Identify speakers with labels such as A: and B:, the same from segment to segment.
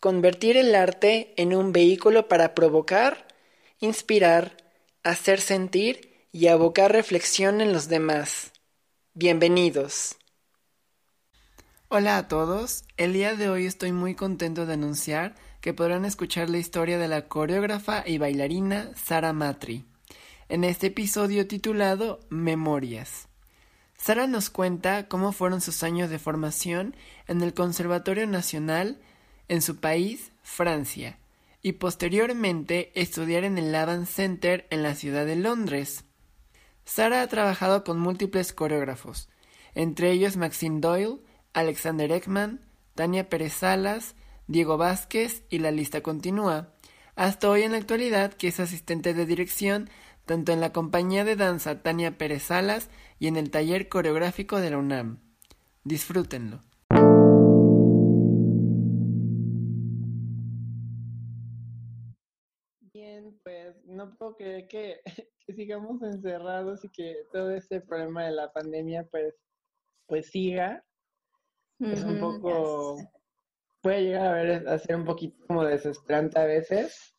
A: convertir el arte en un vehículo para provocar, inspirar, hacer sentir y abocar reflexión en los demás. Bienvenidos. Hola a todos, el día de hoy estoy muy contento de anunciar que podrán escuchar la historia de la coreógrafa y bailarina Sara Matri, en este episodio titulado Memorias. Sara nos cuenta cómo fueron sus años de formación en el Conservatorio Nacional en su país, Francia, y posteriormente estudiar en el Lavan Center en la ciudad de Londres. Sara ha trabajado con múltiples coreógrafos, entre ellos Maxine Doyle, Alexander Ekman, Tania Pérez Salas, Diego Vázquez y la lista continúa, hasta hoy en la actualidad que es asistente de dirección tanto en la compañía de danza Tania Pérez Salas y en el taller coreográfico de la UNAM. Disfrútenlo. Creer que, sigamos encerrados y que todo este problema de la pandemia pues, pues siga. es un poco, puede llegar a, ver, a ser un poquito como desesperante a veces,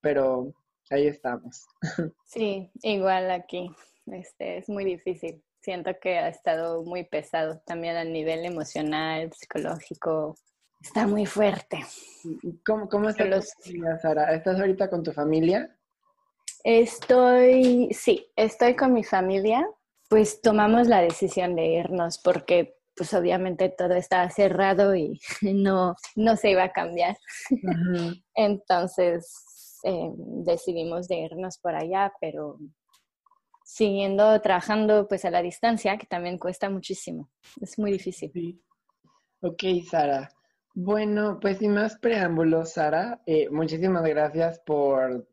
A: pero ahí estamos.
B: Sí, igual aquí, este, es muy difícil. Siento que ha estado muy pesado también a nivel emocional, psicológico, está muy fuerte.
A: ¿Cómo, cómo está tu familia, Sara? ¿Estás ahorita con tu familia?
B: Estoy, sí, estoy con mi familia. Pues tomamos la decisión de irnos porque pues obviamente todo estaba cerrado y no, no se iba a cambiar. Entonces eh, decidimos de irnos por allá, pero siguiendo trabajando pues a la distancia, que también cuesta muchísimo. Es muy difícil.
A: Ok, Sara. Bueno, pues sin más preámbulos, Sara, eh, muchísimas gracias por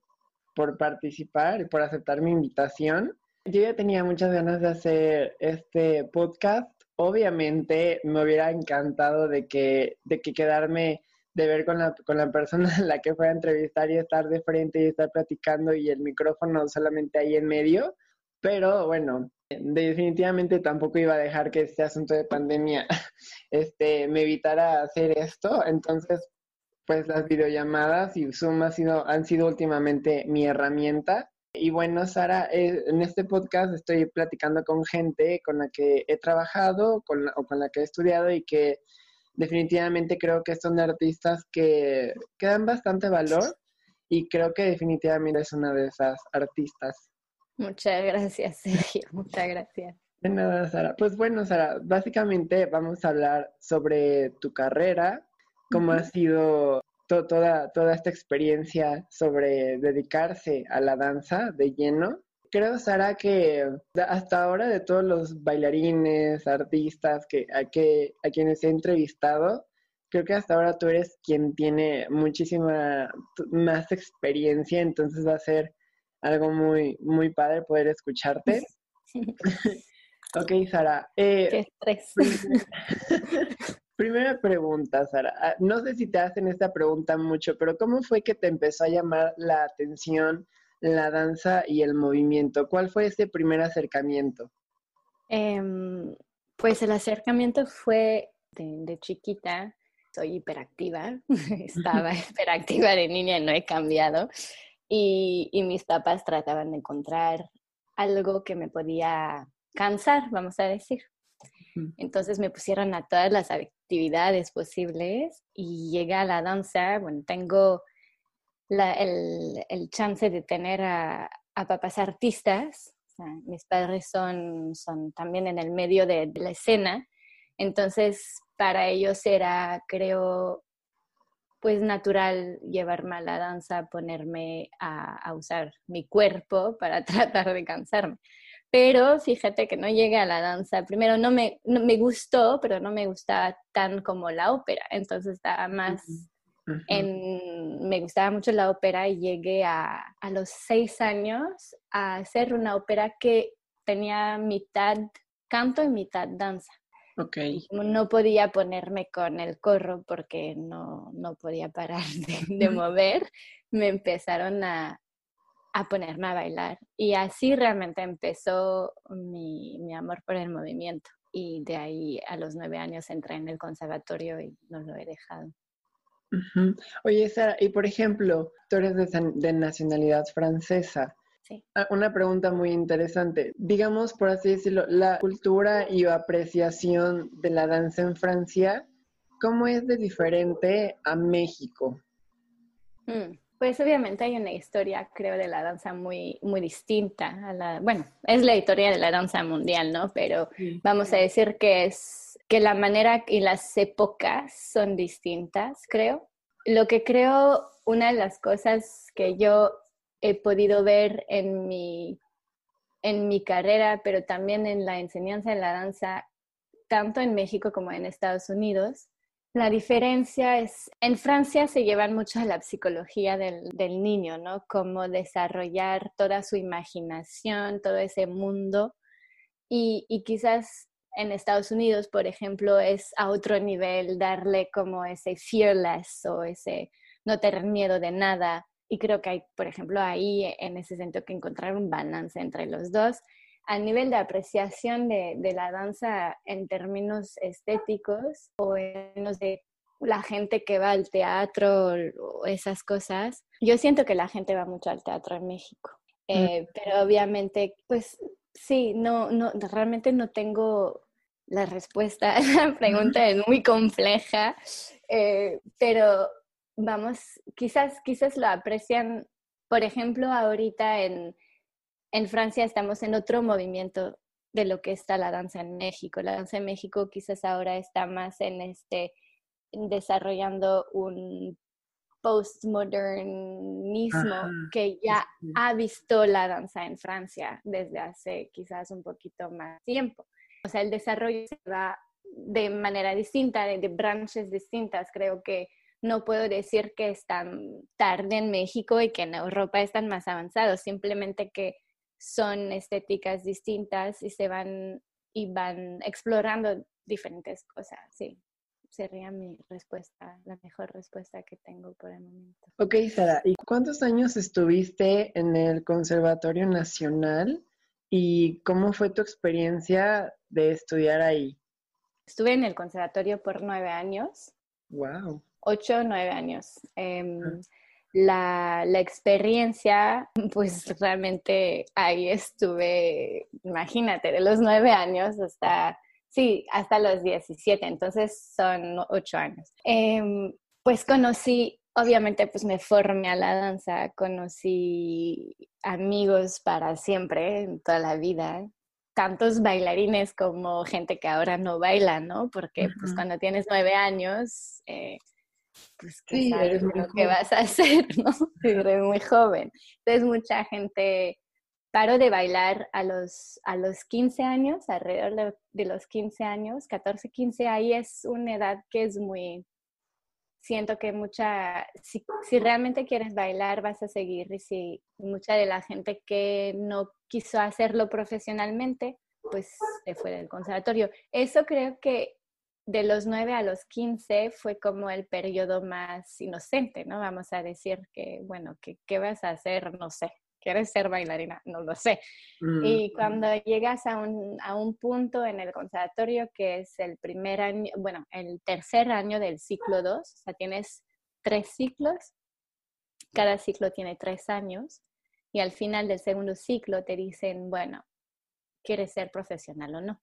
A: por participar y por aceptar mi invitación. Yo ya tenía muchas ganas de hacer este podcast. Obviamente me hubiera encantado de que, de que quedarme de ver con la, con la persona a la que fue a entrevistar y estar de frente y estar platicando y el micrófono solamente ahí en medio. Pero bueno, definitivamente tampoco iba a dejar que este asunto de pandemia este, me evitara hacer esto. Entonces, pues las videollamadas y Zoom ha sido, han sido últimamente mi herramienta. Y bueno, Sara, eh, en este podcast estoy platicando con gente con la que he trabajado con o con la que he estudiado y que definitivamente creo que son artistas que, que dan bastante valor y creo que definitivamente es una de esas artistas.
B: Muchas gracias, Sergio. Muchas gracias.
A: De nada, Sara. Pues bueno, Sara, básicamente vamos a hablar sobre tu carrera, cómo ha sido toda, toda esta experiencia sobre dedicarse a la danza de lleno. Creo, Sara, que hasta ahora de todos los bailarines, artistas que, a, que, a quienes he entrevistado, creo que hasta ahora tú eres quien tiene muchísima más experiencia, entonces va a ser algo muy, muy padre poder escucharte. ok, Sara.
B: Eh, Qué
A: Primera pregunta, Sara. Ah, no sé si te hacen esta pregunta mucho, pero ¿cómo fue que te empezó a llamar la atención la danza y el movimiento? ¿Cuál fue ese primer acercamiento?
B: Em, pues el acercamiento fue de, chiquita. Soy hiperactiva, estaba hiperactiva de niña y no he cambiado. Y, y mis papás trataban de encontrar algo que me podía cansar, vamos a decir. Entonces me pusieron a todas las actividades posibles y llegué a la danza. Bueno, tengo el, el, chance de tener a, a papás artistas. mis padres son, son también en el medio de, de la escena. Entonces, para ellos era, creo, pues natural llevarme a la danza, ponerme a, a, usar mi cuerpo para tratar de cansarme pero fíjate que no llegué a la danza. Primero no me, me gustó, pero no me gustaba tan como la ópera, entonces estaba más me gustaba mucho la ópera y llegué a, a los seis años a hacer una ópera que tenía mitad canto y mitad danza.
A: Okay.
B: No podía ponerme con el corro porque no, no podía parar de, mover. Me empezaron a, a, ponerme a bailar y así realmente empezó mi, mi, amor por el movimiento. Y de ahí a los nueve años entré en el conservatorio y no lo he dejado.
A: Oye, Sara, y por ejemplo, tú eres de, de nacionalidad francesa. Ah, una pregunta muy interesante. Digamos, por así decirlo, la cultura y apreciación de la danza en Francia, ¿cómo es de diferente a México?
B: Mm, pues obviamente hay una historia, creo, de la danza muy, muy distinta a la, bueno, es la historia de la danza mundial, ¿no? Pero vamos a decir que es que la manera y las épocas son distintas, creo. Lo que creo, una de las cosas que yo he podido ver en mi, en mi carrera, pero también en la enseñanza de la danza, tanto en México como en Estados Unidos. La diferencia es, en Francia se llevan mucho a la psicología del, niño, ¿no? Cómo desarrollar toda su imaginación, todo ese mundo. Y, y quizás en Estados Unidos, por ejemplo, es a otro nivel darle como ese fearless o ese no tener miedo de nada, y creo que hay, por ejemplo, ahí en ese sentido que encontrar un balance entre los dos. A nivel de apreciación de, de la danza en términos estéticos o en términos de la gente que va al teatro o esas cosas, yo siento que la gente va mucho al teatro en México. Mm. Eh, pero obviamente, pues sí, no, no, realmente no tengo la respuesta. La pregunta es muy compleja, eh, pero vamos, quizás, quizás lo aprecian, por ejemplo, ahorita en, en Francia estamos en otro movimiento de lo que está la danza en México. La danza en México quizás ahora está más en este, desarrollando un postmodernismo que ya ha visto la danza en Francia desde hace quizás un poquito más tiempo. O sea, el desarrollo se va de manera distinta, de, de branches distintas. Creo que no puedo decir que están tarde en México y que en Europa están más avanzados, simplemente que son estéticas distintas y se van y van explorando diferentes cosas, sí. Sería mi respuesta, la mejor respuesta que tengo por el momento.
A: Ok, Sara, ¿y cuántos años estuviste en el Conservatorio Nacional y cómo fue tu experiencia de estudiar ahí?
B: Estuve en el conservatorio por nueve años.
A: Wow
B: ocho nueve años. Em, la, la, experiencia, pues realmente ahí estuve, imagínate, de los nueve años hasta, sí, hasta los 17, entonces son ocho años. Em, pues conocí, obviamente, pues me formé a la danza, conocí amigos para siempre, en toda la vida, tantos bailarines como gente que ahora no baila, ¿no? Porque pues cuando tienes nueve años, eh, pues que sabes lo que vas a hacer, ¿no? Eres muy joven. Entonces mucha gente paró de bailar a los, a los 15 años, alrededor de, los 15 años, 14, 15, ahí es una edad que es muy, siento que mucha, si, si, realmente quieres bailar, vas a seguir. Y si mucha de la gente que no quiso hacerlo profesionalmente, pues se fue del conservatorio. Eso creo que de los 9 a los 15 fue como el periodo más inocente, ¿no? Vamos a decir que, bueno, ¿qué, vas a hacer? No sé. ¿Quieres ser bailarina? No lo sé. Mm, y cuando llegas a un, a un punto en el conservatorio que es el primer año, bueno, el tercer año del ciclo 2, o sea, tienes tres ciclos, cada ciclo tiene tres años, y al final del segundo ciclo te dicen, bueno, ¿quieres ser profesional o no?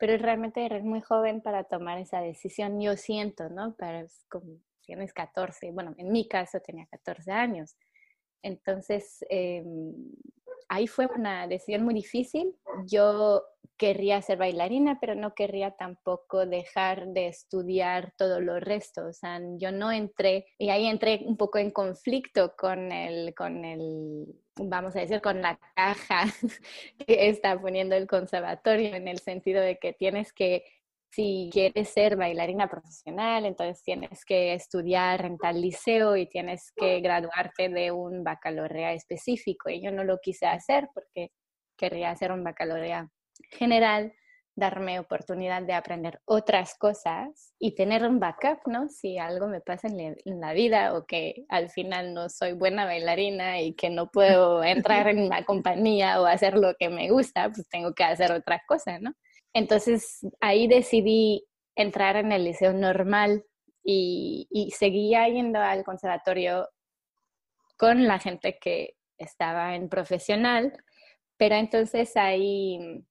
B: Pero realmente eres muy joven para tomar esa decisión, yo siento, ¿no? Para, como tienes 14, bueno, en mi caso tenía 14 años. Entonces, em, ahí fue una decisión muy difícil. Yo querría ser bailarina, pero no querría tampoco dejar de estudiar todo lo resto. O sea, yo no entré, y ahí entré un poco en conflicto con el, con el vamos a decir, con la caja que está poniendo el conservatorio, en el sentido de que tienes que si quieres ser bailarina profesional, entonces tienes que estudiar en tal liceo y tienes que graduarte de un baccalaureado específico. Y yo no lo quise hacer porque quería hacer un baccalaureado general, darme oportunidad de aprender otras cosas y tener un backup, ¿no? Si algo me pasa en, la vida o que al final no soy buena bailarina y que no puedo entrar en una compañía o hacer lo que me gusta, pues tengo que hacer otra cosa, ¿no? Entonces ahí decidí entrar en el liceo normal y, y seguía yendo al conservatorio con la gente que estaba en profesional, pero entonces ahí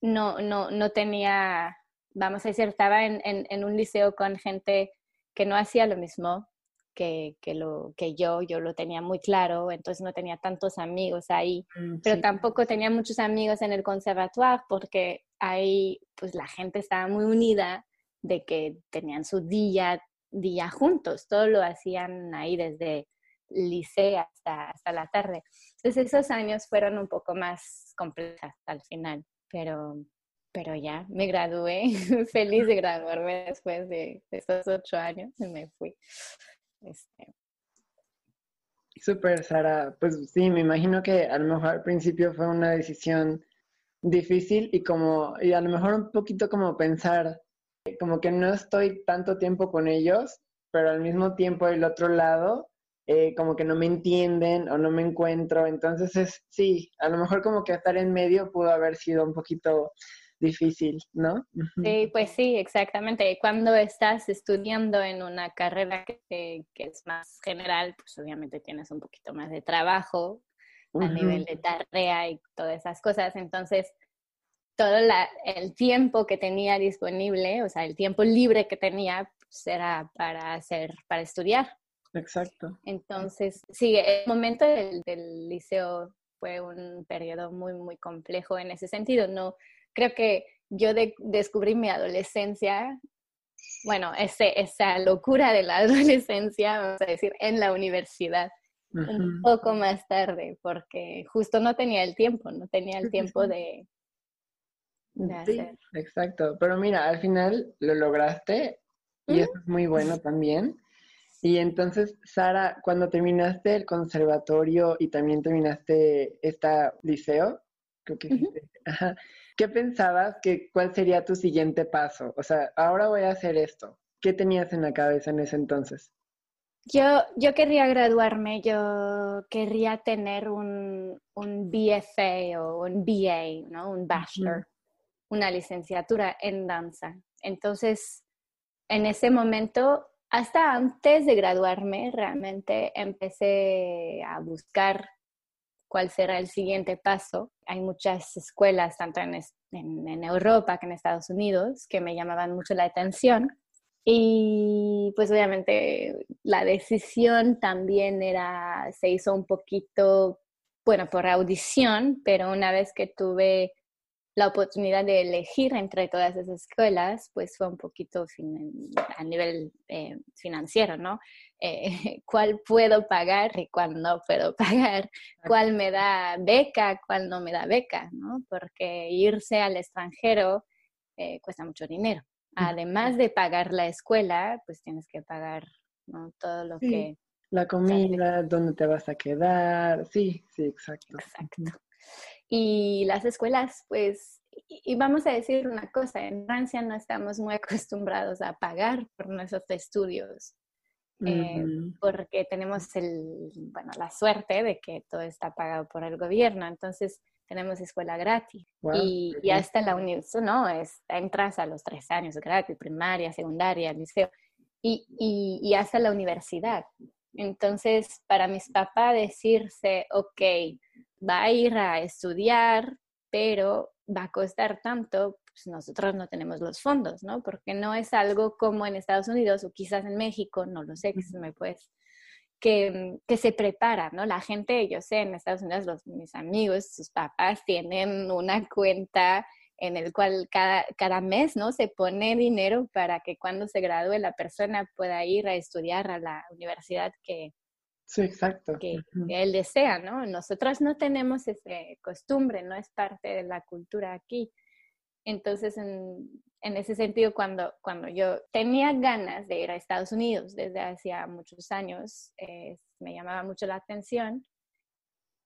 B: no, no, no tenía, vamos a decir, estaba en, en, un liceo con gente que no hacía lo mismo que, que, lo, que yo, yo lo tenía muy claro, entonces no tenía tantos amigos ahí, mm, pero tampoco tenía muchos amigos en el conservatorio porque ahí pues la gente estaba muy unida de que tenían su día, día juntos, todo lo hacían ahí desde liceo hasta, hasta la tarde. Entonces esos años fueron un poco más complejos al final pero, pero ya me gradué, feliz de graduarme después de, esos ocho años y me fui. Este.
A: Súper, Sara. Pues sí, me imagino que a lo mejor al principio fue una decisión difícil y como, y a lo mejor un poquito como pensar, como que no estoy tanto tiempo con ellos, pero al mismo tiempo el otro lado eh, como que no me entienden o no me encuentro. Entonces es, sí, a lo mejor como que estar en medio pudo haber sido un poquito difícil, ¿no?
B: Sí, pues sí, exactamente. Cuando estás estudiando en una carrera que, que es más general, pues obviamente tienes un poquito más de trabajo a nivel de tarea y todas esas cosas. Entonces, todo el tiempo que tenía disponible, o sea, el tiempo libre que tenía, pues era para hacer, para estudiar.
A: Exacto.
B: Entonces, sí, el momento del, liceo fue un periodo muy, muy complejo en ese sentido. No, creo que yo descubrí mi adolescencia, bueno, ese, esa locura de la adolescencia, vamos a decir, en la universidad. Un poco más tarde, porque justo no tenía el tiempo, no tenía el tiempo de,
A: hacer. Exacto, pero mira, al final lo lograste y eso es muy bueno también. Y entonces, Sara, cuando terminaste el conservatorio y también terminaste este liceo, creo que ¿qué pensabas que cuál sería tu siguiente paso? O sea, ahora voy a hacer esto. ¿Qué tenías en la cabeza en ese entonces?
B: Yo, yo querría graduarme, yo querría tener un, un BFA o un BA, ¿no? Un bachelor, una licenciatura en danza. Entonces, en ese momento hasta antes de graduarme, realmente empecé a buscar cuál será el siguiente paso. Hay muchas escuelas, tanto en, Europa que en Estados Unidos, que me llamaban mucho la atención. Y pues obviamente la decisión también era, se hizo un poquito, bueno, por audición, pero una vez que tuve la oportunidad de elegir entre todas esas escuelas, pues fue un poquito a nivel eh, financiero, ¿no? Eh, ¿Cuál puedo pagar y cuál no puedo pagar? ¿Cuál me da beca, cuál no me da beca? ¿no? Porque irse al extranjero eh, cuesta mucho dinero. Además de pagar la escuela, pues tienes que pagar ¿no? todo lo que...
A: La comida, dónde te vas a quedar, sí, sí, exacto.
B: Exacto. Y las escuelas, pues, y vamos a decir una cosa, en Francia no estamos muy acostumbrados a pagar por nuestros estudios, eh, porque tenemos el, bueno, la suerte de que todo está pagado por el gobierno, entonces tenemos escuela gratis y, y, hasta la universidad, ¿no? Es, entras a los tres años gratis, primaria, secundaria, liceo, y, y, y hasta la universidad. Entonces, para mis papás decirse, ok, va a ir a estudiar, pero va a costar tanto, pues nosotros no tenemos los fondos, ¿no? Porque no es algo como en Estados Unidos o quizás en México, no lo sé, que se me puedes, que, que, se prepara, ¿no? La gente, yo sé, en Estados Unidos, los, mis amigos, sus papás tienen una cuenta en el cual cada, cada mes, ¿no? Se pone dinero para que cuando se gradúe la persona pueda ir a estudiar a la universidad que,
A: Sí, exacto.
B: Que, él desea, ¿no? Nosotros no tenemos esa costumbre, no es parte de la cultura aquí. Entonces, en ese sentido, cuando, cuando yo tenía ganas de ir a Estados Unidos desde hacía muchos años, eh, me llamaba mucho la atención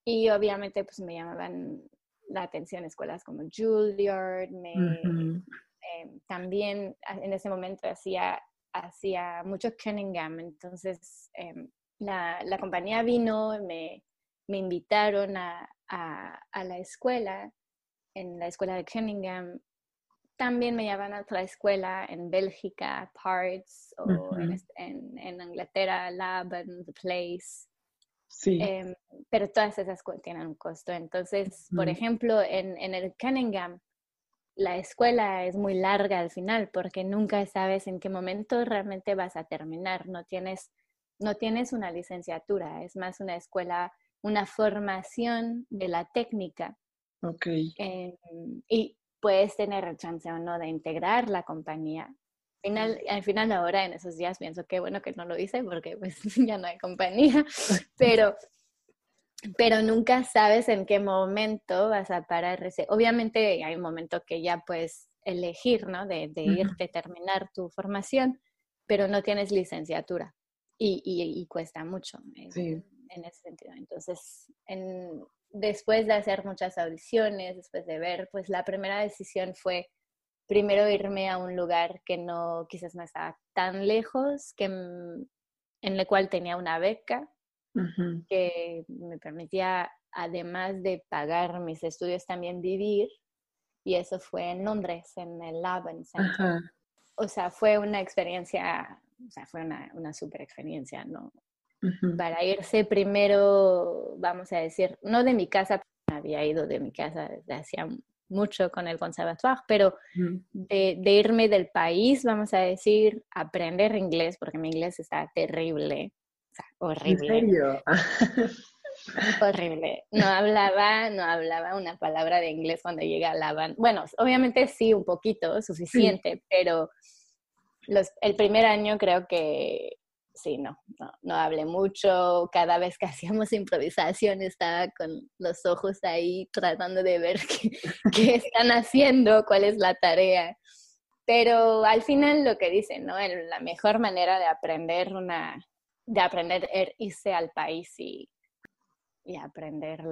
B: y obviamente pues me llamaban la atención escuelas como Juilliard, me, em, también en ese momento hacía, hacía mucho Cunningham, entonces em, la, la, compañía vino, me, me invitaron a, a, a, la escuela, en la escuela de Cunningham, también me llevan a otra escuela en Bélgica, Parts, o en, en, Inglaterra, Lab and The Place. Sí. Em, pero todas esas tienen un costo. Entonces, por ejemplo, en, en el Cunningham, la escuela es muy larga al final porque nunca sabes en qué momento realmente vas a terminar. No tienes, no tienes una licenciatura, es más una escuela, una formación de la técnica.
A: Ok.
B: Em, y puedes tener chance o no de integrar la compañía. Al final, al final ahora, en esos días, pienso que bueno que no lo hice porque pues ya no hay compañía, pero, pero nunca sabes en qué momento vas a parar. Obviamente hay un momento que ya puedes elegir, ¿no? De, de irte, terminar tu formación, pero no tienes licenciatura y, y, cuesta mucho en, en, ese sentido. Entonces, en, después de hacer muchas audiciones, después de ver, pues la primera decisión fue primero irme a un lugar que no, quizás no estaba tan lejos, que, en el cual tenía una beca que me permitía, además de pagar mis estudios, también vivir. Y eso fue en Londres, en el Laban Center. O sea, fue una experiencia, o sea, fue una, una super experiencia, ¿no? para irse primero, vamos a decir, no de mi casa, había ido de mi casa desde hacía mucho con el conservatoire, pero de, irme del país, vamos a decir, aprender inglés, porque mi inglés está terrible, o sea, horrible.
A: ¿En serio?
B: horrible. No hablaba, no hablaba una palabra de inglés cuando llegué a La Bueno, obviamente sí, un poquito, suficiente, pero los, el primer año creo que sí, no, no, hablé mucho. Cada vez que hacíamos improvisación estaba con los ojos ahí tratando de ver qué, están haciendo, cuál es la tarea. Pero al final lo que dicen, ¿no? la mejor manera de aprender una, de aprender es irse al país y, y aprender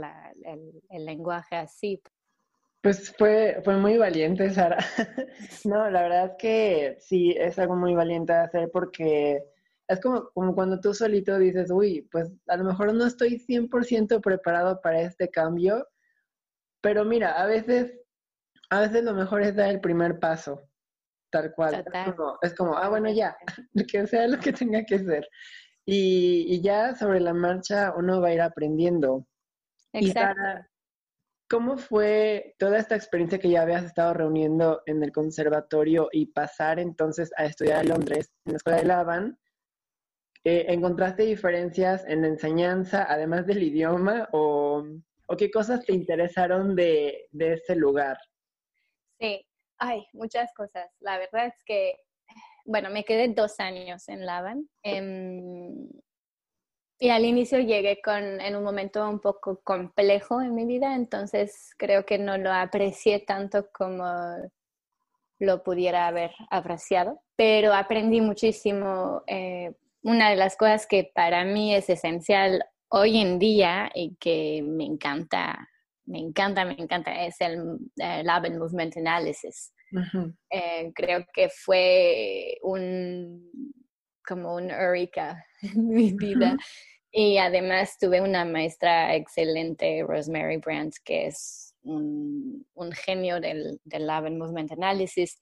B: el, lenguaje así.
A: Pues fue, fue muy valiente, Sara. no, la verdad es que sí, es algo muy valiente de hacer porque es como, como cuando tú solito dices, uy, pues a lo mejor no estoy 100% preparado para este cambio, pero mira, a veces, a veces lo mejor es dar el primer paso, tal cual. Es como, ah, bueno, ya, que sea lo que tenga que ser. Y, y, ya sobre la marcha uno va a ir aprendiendo.
B: Exacto.
A: ¿Cómo fue toda esta experiencia que ya habías estado reuniendo en el conservatorio y pasar entonces a estudiar en Londres, en la escuela de Lavan? Eh, ¿Encontraste diferencias en la enseñanza, además del idioma, o, qué cosas te interesaron de, ese lugar?
B: Sí, hay muchas cosas. La verdad es que, bueno, me quedé dos años en Lavan. Em, y al inicio llegué con, en un momento un poco complejo en mi vida, entonces creo que no lo aprecié tanto como lo pudiera haber apreciado, pero aprendí muchísimo eh, una de las cosas que para mí es esencial hoy en día y que me encanta, me encanta, me encanta, es el, Lab and Movement Analysis. Eh, creo que fue un, como un eureka en mi vida. Y además tuve una maestra excelente, Rosemary Brandt, que es un, un genio del, del Lab and Movement Analysis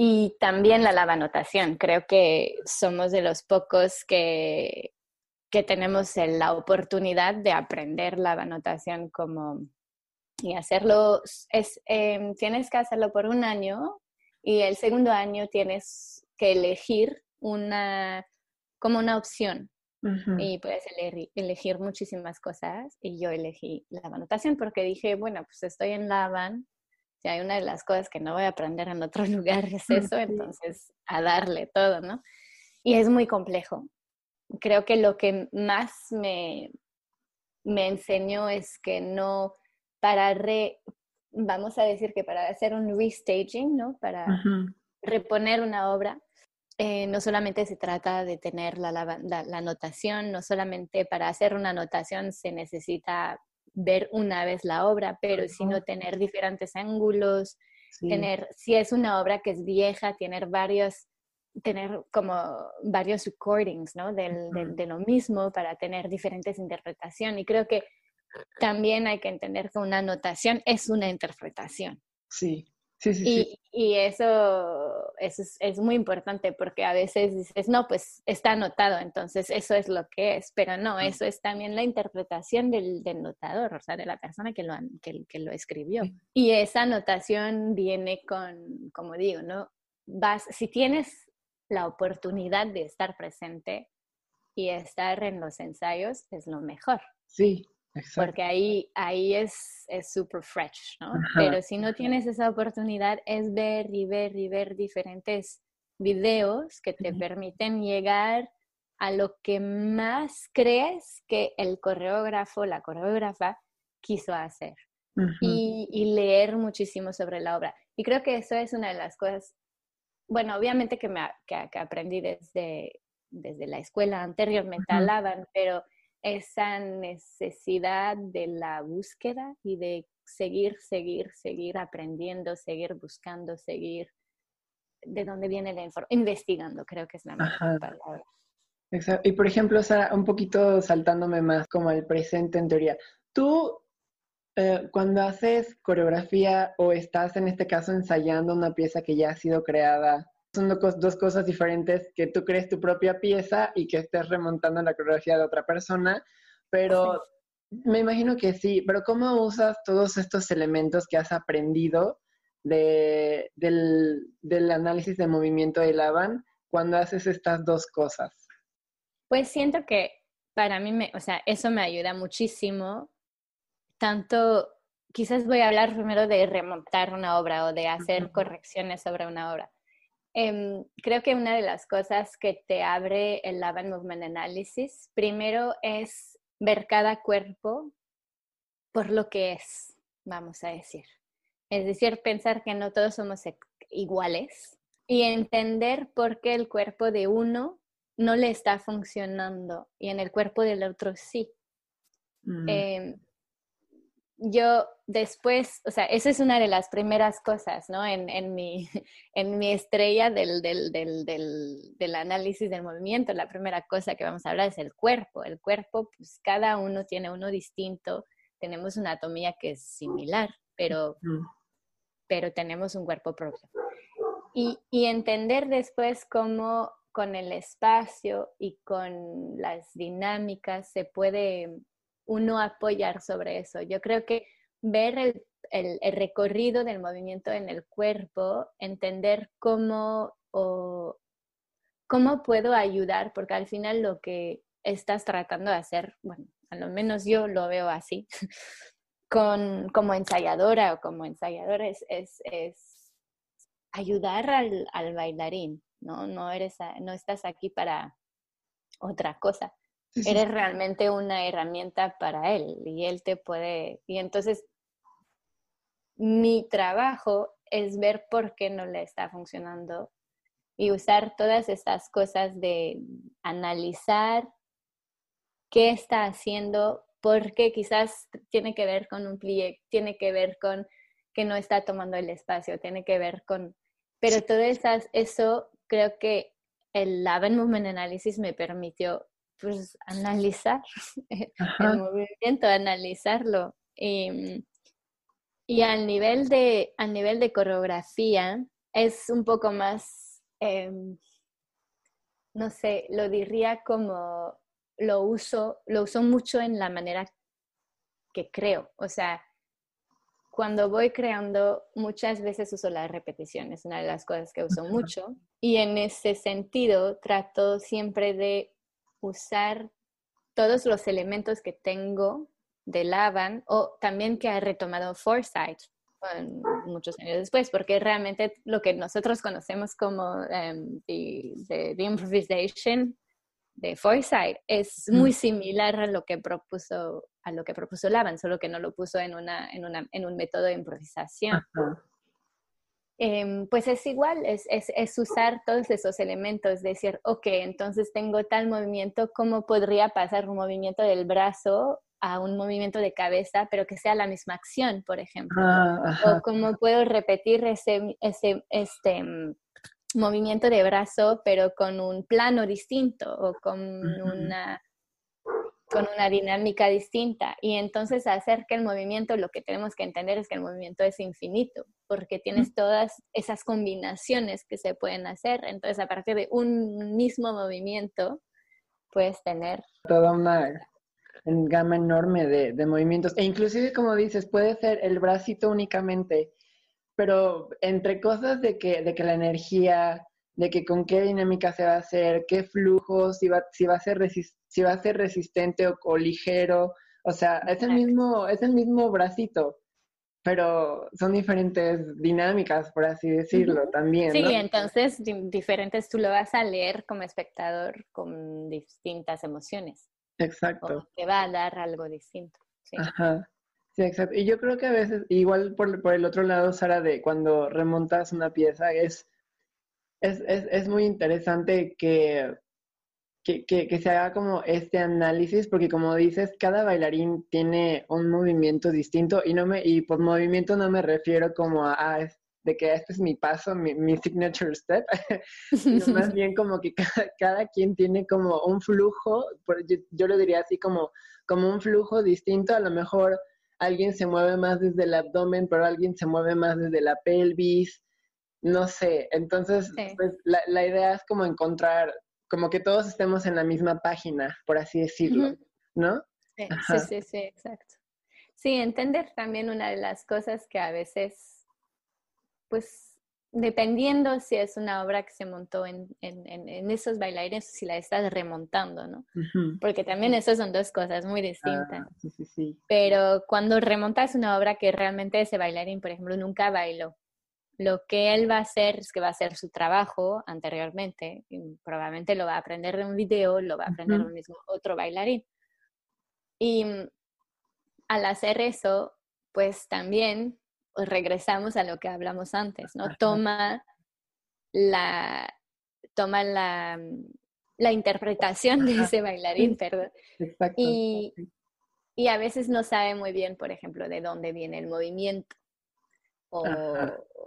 B: y también la lavanotación. Creo que somos de los pocos que, que tenemos la oportunidad de aprender lavanotación como y hacerlo es em, tienes que hacerlo por un año y el segundo año tienes que elegir una como una opción y puedes elegir, muchísimas cosas y yo elegí la anotación porque dije bueno pues estoy en Lavan si hay una de las cosas que no voy a aprender en otro lugar es eso, entonces a darle todo, ¿no? Y es muy complejo. Creo que lo que más me, me enseñó es que no, para, re, vamos a decir que para hacer un restaging, ¿no? Para reponer una obra, eh, no solamente se trata de tener la, la, anotación, no solamente para hacer una anotación se necesita ver una vez la obra, pero sino tener diferentes ángulos, tener, si es una obra que es vieja, tener varios, tener como varios recordings, ¿no? Del, de lo mismo para tener diferentes interpretaciones. Y creo que también hay que entender que una anotación es una interpretación.
A: Sí, sí, sí.
B: Y, y eso, eso es, muy importante porque a veces dices, no, pues está anotado, entonces eso es lo que es, pero no, eso es también la interpretación del, del notador, o sea, de la persona que lo, que, que lo escribió. Y esa anotación viene con, como digo, ¿no? Vas, si tienes la oportunidad de estar presente y estar en los ensayos, es lo mejor.
A: Sí,
B: porque ahí, ahí es súper fresh, ¿no? Pero si no tienes esa oportunidad, es ver y ver y ver diferentes videos que te permiten llegar a lo que más crees que el coreógrafo, la coreógrafa, quiso hacer. y, y, leer muchísimo sobre la obra. Y creo que eso es una de las cosas, bueno, obviamente que, me, que, que aprendí desde, desde la escuela anteriormente uh pero esa necesidad de la búsqueda y de seguir, seguir, seguir aprendiendo, seguir buscando, seguir de dónde viene la información, investigando, creo que es la mejor palabra.
A: Exacto. Y por ejemplo, o sea, un poquito saltándome más como al presente en teoría, tú eh, cuando haces coreografía o estás en este caso ensayando una pieza que ya ha sido creada, son dos cosas diferentes que tú crees tu propia pieza y que estés remontando la coreografía de otra persona, pero me imagino que sí, pero ¿cómo usas todos estos elementos que has aprendido de, del, del, análisis de movimiento de Lavan cuando haces estas dos cosas?
B: Pues siento que para mí, me, o sea, eso me ayuda muchísimo, tanto, quizás voy a hablar primero de remontar una obra o de hacer correcciones sobre una obra Em, creo que una de las cosas que te abre el Laban Movement Analysis, primero es ver cada cuerpo por lo que es, vamos a decir. Es decir, pensar que no todos somos iguales y entender por qué el cuerpo de uno no le está funcionando y en el cuerpo del otro sí. Mm. Em, yo después, o sea, esa es una de las primeras cosas, ¿no? En, en, mi, en mi estrella del, del, del, del, análisis del movimiento, la primera cosa que vamos a hablar es el cuerpo. El cuerpo, pues cada uno tiene uno distinto, tenemos una anatomía que es similar, pero, pero tenemos un cuerpo propio. Y, y entender después cómo con el espacio y con las dinámicas se puede uno apoyar sobre eso. Yo creo que ver el, el, recorrido del movimiento en el cuerpo, entender cómo, o, cómo puedo ayudar, porque al final lo que estás tratando de hacer, bueno, a lo menos yo lo veo así, con, como ensayadora o como ensayador, es, es, es ayudar al, al, bailarín, ¿no? No, eres, no estás aquí para otra cosa. Eres realmente una herramienta para él y él te puede... Y entonces mi trabajo es ver por qué no le está funcionando y usar todas estas cosas de analizar qué está haciendo, porque quizás tiene que ver con un plie, tiene que ver con que no está tomando el espacio, tiene que ver con... Pero todo eso creo que el Lab Movement Analysis me permitió pues analizar el movimiento, analizarlo. Y, y al nivel de, a nivel de coreografía es un poco más, em, no sé, lo diría como lo uso, lo uso mucho en la manera que creo. O sea, cuando voy creando, muchas veces uso la repetición, es una de las cosas que uso mucho. Y en ese sentido, trato siempre de usar todos los elementos que tengo de Lavan o también que ha retomado Foresight muchos años después, porque realmente lo que nosotros conocemos como um, the, improvisation de Foresight es muy similar a lo que propuso a lo que propuso Lavan, solo que no lo puso en, una, en, una, en un método de improvisación. Em, pues es igual, es, es, es, usar todos esos elementos, decir, ok, entonces tengo tal movimiento, ¿cómo podría pasar un movimiento del brazo a un movimiento de cabeza, pero que sea la misma acción, por ejemplo? Ah, o cómo puedo repetir ese, ese este, mm, movimiento de brazo, pero con un plano distinto o con una con una dinámica distinta. Y entonces hacer que el movimiento, lo que tenemos que entender es que el movimiento es infinito, porque tienes todas esas combinaciones que se pueden hacer. Entonces, a partir de un mismo movimiento, puedes tener...
A: Toda una gama enorme de, de movimientos. E inclusive, como dices, puede ser el bracito únicamente, pero entre cosas de que, de que la energía de que con qué dinámica se va a hacer, qué flujo, si va, si va a ser si va a ser resistente o, ligero. O sea, es el mismo, es el mismo bracito, pero son diferentes dinámicas, por así decirlo, también.
B: Sí, entonces diferentes tú lo vas a leer como espectador con distintas emociones.
A: Exacto.
B: te va a dar algo distinto.
A: Ajá. Sí, exacto. Y yo creo que a veces, igual por, por el otro lado, Sara, de cuando remontas una pieza, es es, es, es muy interesante que, que, que, se haga como este análisis, porque como dices, cada bailarín tiene un movimiento distinto y, no me, y por movimiento no me refiero como a, ah, de que este es mi paso, mi, mi signature step, sino más bien como que cada, cada, quien tiene como un flujo, yo, yo lo diría así como, como un flujo distinto, a lo mejor alguien se mueve más desde el abdomen, pero alguien se mueve más desde la pelvis, no sé, entonces pues, la, la, idea es como encontrar, como que todos estemos en la misma página, por así decirlo, ¿no?
B: Sí, sí, sí, exacto. Sí, entender también una de las cosas que a veces, pues, dependiendo si es una obra que se montó en, en, en, esos bailarines si la estás remontando, ¿no? Porque también esas son dos cosas muy distintas.
A: Ah, sí, sí, sí.
B: Pero cuando remontas una obra que realmente ese bailarín, por ejemplo, nunca bailó, lo que él va a hacer es que va a hacer su trabajo anteriormente, y probablemente lo va a aprender de un video, lo va a aprender de un mismo otro bailarín. Y mm, al hacer eso, pues también regresamos a lo que hablamos antes, ¿no? Toma la, toma la, mm, la interpretación de ese bailarín, perdón. Y, y a veces no sabe muy bien, por ejemplo, de dónde viene el movimiento. O,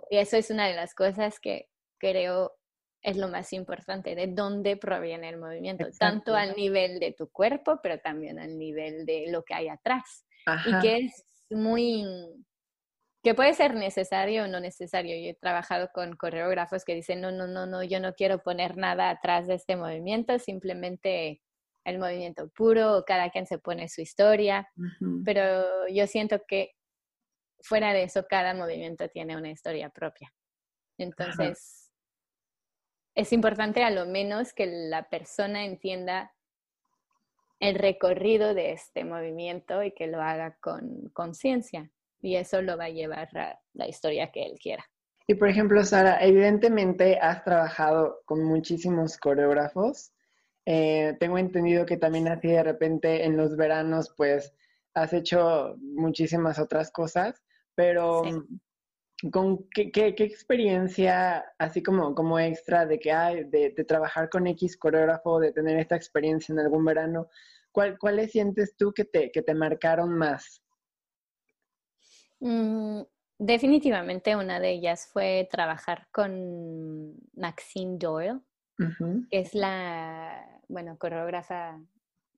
B: y eso es una de las cosas que creo es lo más importante, de dónde proviene el movimiento, tanto al nivel de tu cuerpo, pero también al nivel de lo que hay atrás. Y que es muy, que puede ser necesario o no necesario. Yo he trabajado con coreógrafos que dicen, no, no, no, no, yo no quiero poner nada atrás de este movimiento, simplemente el movimiento puro, cada quien se pone su historia, pero yo siento que fuera de eso, cada movimiento tiene una historia propia. Entonces, es importante a lo menos que la persona entienda el recorrido de este movimiento y que lo haga con conciencia. Y eso lo va a llevar a la historia que él quiera.
A: Y por ejemplo, Sara, evidentemente has trabajado con muchísimos coreógrafos. Eh, tengo entendido que también así de repente en los veranos, pues has hecho muchísimas otras cosas. Pero, ¿con qué, qué, experiencia, así como, como extra de que hay, de, trabajar con X coreógrafo, de tener esta experiencia en algún verano, ¿cuál, ¿cuáles sientes tú que te, que te marcaron más?
B: Mm, definitivamente una de ellas fue trabajar con Maxine Doyle, que es la, bueno, coreógrafa,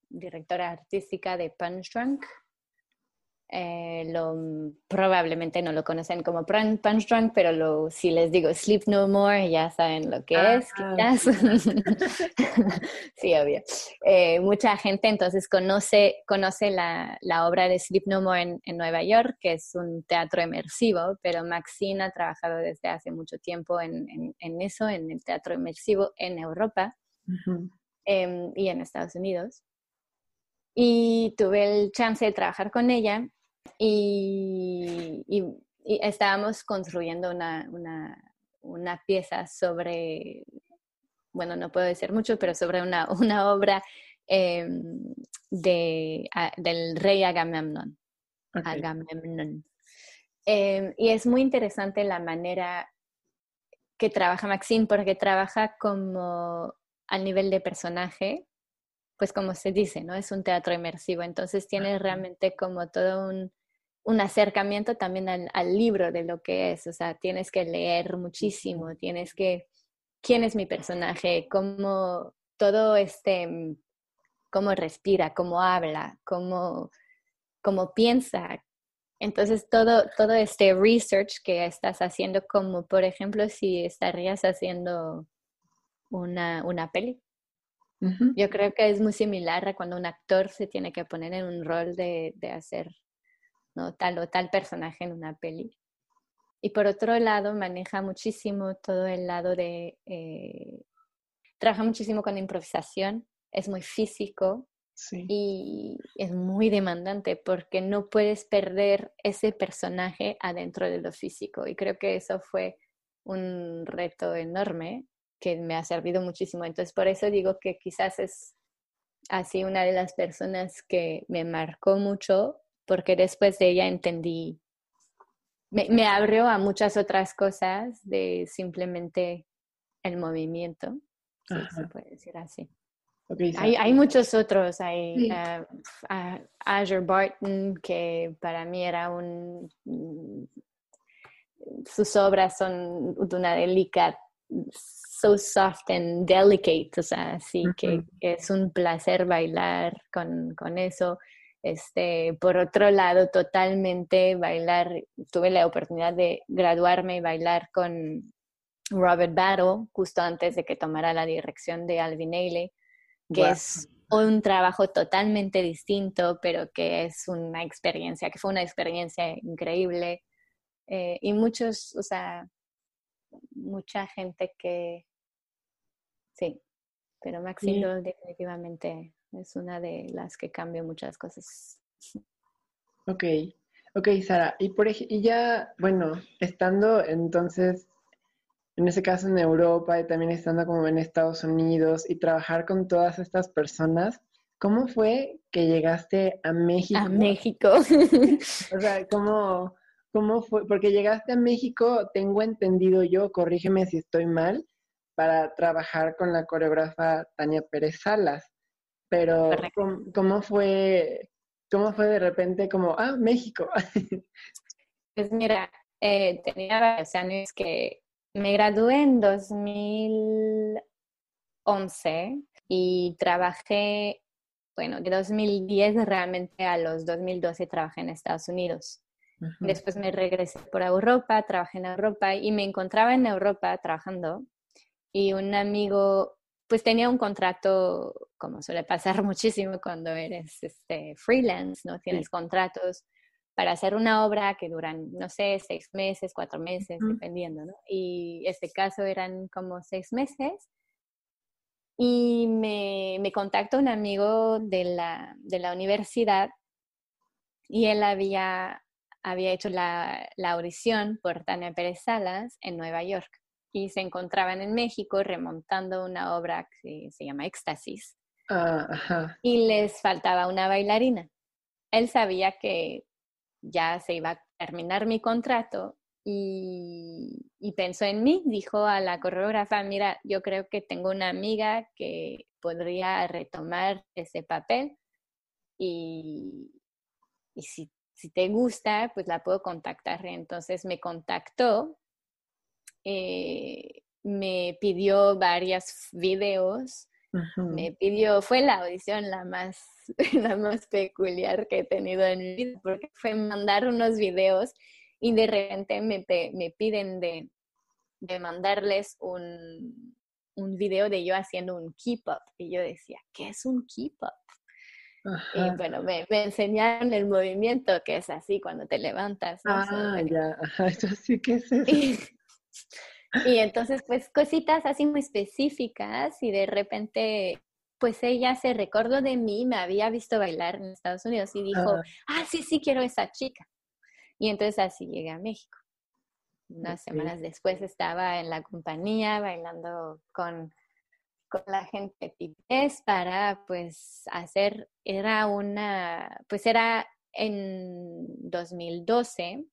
B: directora artística de Punch Drunk. Eh, lo, probablemente no lo conocen como Punch Drunk, pero lo, si les digo Sleep No More, ya saben lo que es, ah, quizás. sí, obvio. Eh, mucha gente entonces conoce, conoce la, la obra de Sleep No More en, en, Nueva York, que es un teatro inmersivo, pero Maxine ha trabajado desde hace mucho tiempo en, en, en eso, en el teatro inmersivo en Europa em, y en Estados Unidos y tuve el chance de trabajar con ella y, estábamos construyendo una, una, una, pieza sobre, bueno, no puedo decir mucho, pero sobre una, una obra em, de, del rey Agamemnon. Agamemnon. Em, y es muy interesante la manera que trabaja Maxine, porque trabaja como al nivel de personaje, pues como se dice, ¿no? Es un teatro inmersivo, entonces tiene realmente como todo un, un acercamiento también al, al, libro de lo que es, o sea, tienes que leer muchísimo, tienes que, ¿quién es mi personaje? ¿Cómo todo este, mm, cómo respira, cómo habla, cómo, cómo piensa? Entonces, todo, todo este research que estás haciendo, como por ejemplo si estarías haciendo una, una peli. Yo creo que es muy similar a cuando un actor se tiene que poner en un rol de, de hacer ¿no? tal o tal personaje en una peli. Y por otro lado, maneja muchísimo todo el lado de... Eh, trabaja muchísimo con improvisación, es muy físico y es muy demandante porque no puedes perder ese personaje adentro de lo físico. Y creo que eso fue un reto enorme que me ha servido muchísimo. Entonces, por eso digo que quizás es así una de las personas que me marcó mucho, porque después de ella entendí, me, abrió a muchas otras cosas de simplemente el movimiento, si se puede decir así. hay, hay, muchos otros, hay uh, Azure Barton, que para mí era un... Mm, sus obras son de una delicada so soft and delicate, o sea, sí que, es un placer bailar con, con, eso. Este, por otro lado, totalmente bailar, tuve la oportunidad de graduarme y bailar con Robert Battle justo antes de que tomara la dirección de Alvin Ailey, que es un trabajo totalmente distinto, pero que es una experiencia, que fue una experiencia increíble. Eh, y muchos, o sea, mucha gente que, sí, pero Maxilo definitivamente es una de las que cambia muchas cosas.
A: Ok, ok, Sara. Y, por, y ya, bueno, estando entonces, en ese caso en Europa y también estando como en Estados Unidos y trabajar con todas estas personas, ¿cómo fue que llegaste a México?
B: A México.
A: o sea, ¿cómo, ¿cómo fue? Porque llegaste a México, tengo entendido yo, corrígeme si estoy mal, para trabajar con la coreógrafa Tania Pérez Salas. Pero ¿cómo, fue, ¿cómo fue de repente como, ah, México?
B: pues mira, eh, tenía varios años que me gradué en 2011 y trabajé, bueno, de 2010 realmente a los 2012 trabajé en Estados Unidos. Después me regresé por Europa, trabajé en Europa y me encontraba en Europa trabajando y un amigo pues tenía un contrato, como suele pasar muchísimo cuando eres este, freelance, ¿no? Tienes contratos para hacer una obra que duran, no sé, seis meses, cuatro meses, dependiendo, ¿no? Y este caso eran como seis meses. Y me, me contactó un amigo de la, de la universidad y él había, había hecho la, la audición por Tania Pérez Salas en Nueva York y se encontraban en México remontando una obra que se llama Éxtasis. Ah, y les faltaba una bailarina. Él sabía que ya se iba a terminar mi contrato y, pensó en mí, dijo a la coreógrafa, mira, yo creo que tengo una amiga que podría retomar ese papel y, si, si, te gusta, pues la puedo contactar. Entonces me contactó eh, me pidió varios videos, me pidió, fue la audición la más, la más peculiar que he tenido en mi vida, porque fue mandar unos videos y de repente me, me piden de, de mandarles un, un, video de yo haciendo un keep up. Y yo decía, ¿qué es un keep up? Y bueno, me, me, enseñaron el movimiento que es así cuando te levantas.
A: Ah, ya, ajá, sí que es eso.
B: Y entonces, pues cositas así muy específicas y de repente, pues ella se recordó de mí, me había visto bailar en Estados Unidos y dijo, ah, sí, sí, quiero esa chica. Y entonces así llegué a México. Unas semanas después estaba en la compañía bailando con, con la gente es para pues hacer, era una, pues era en 2012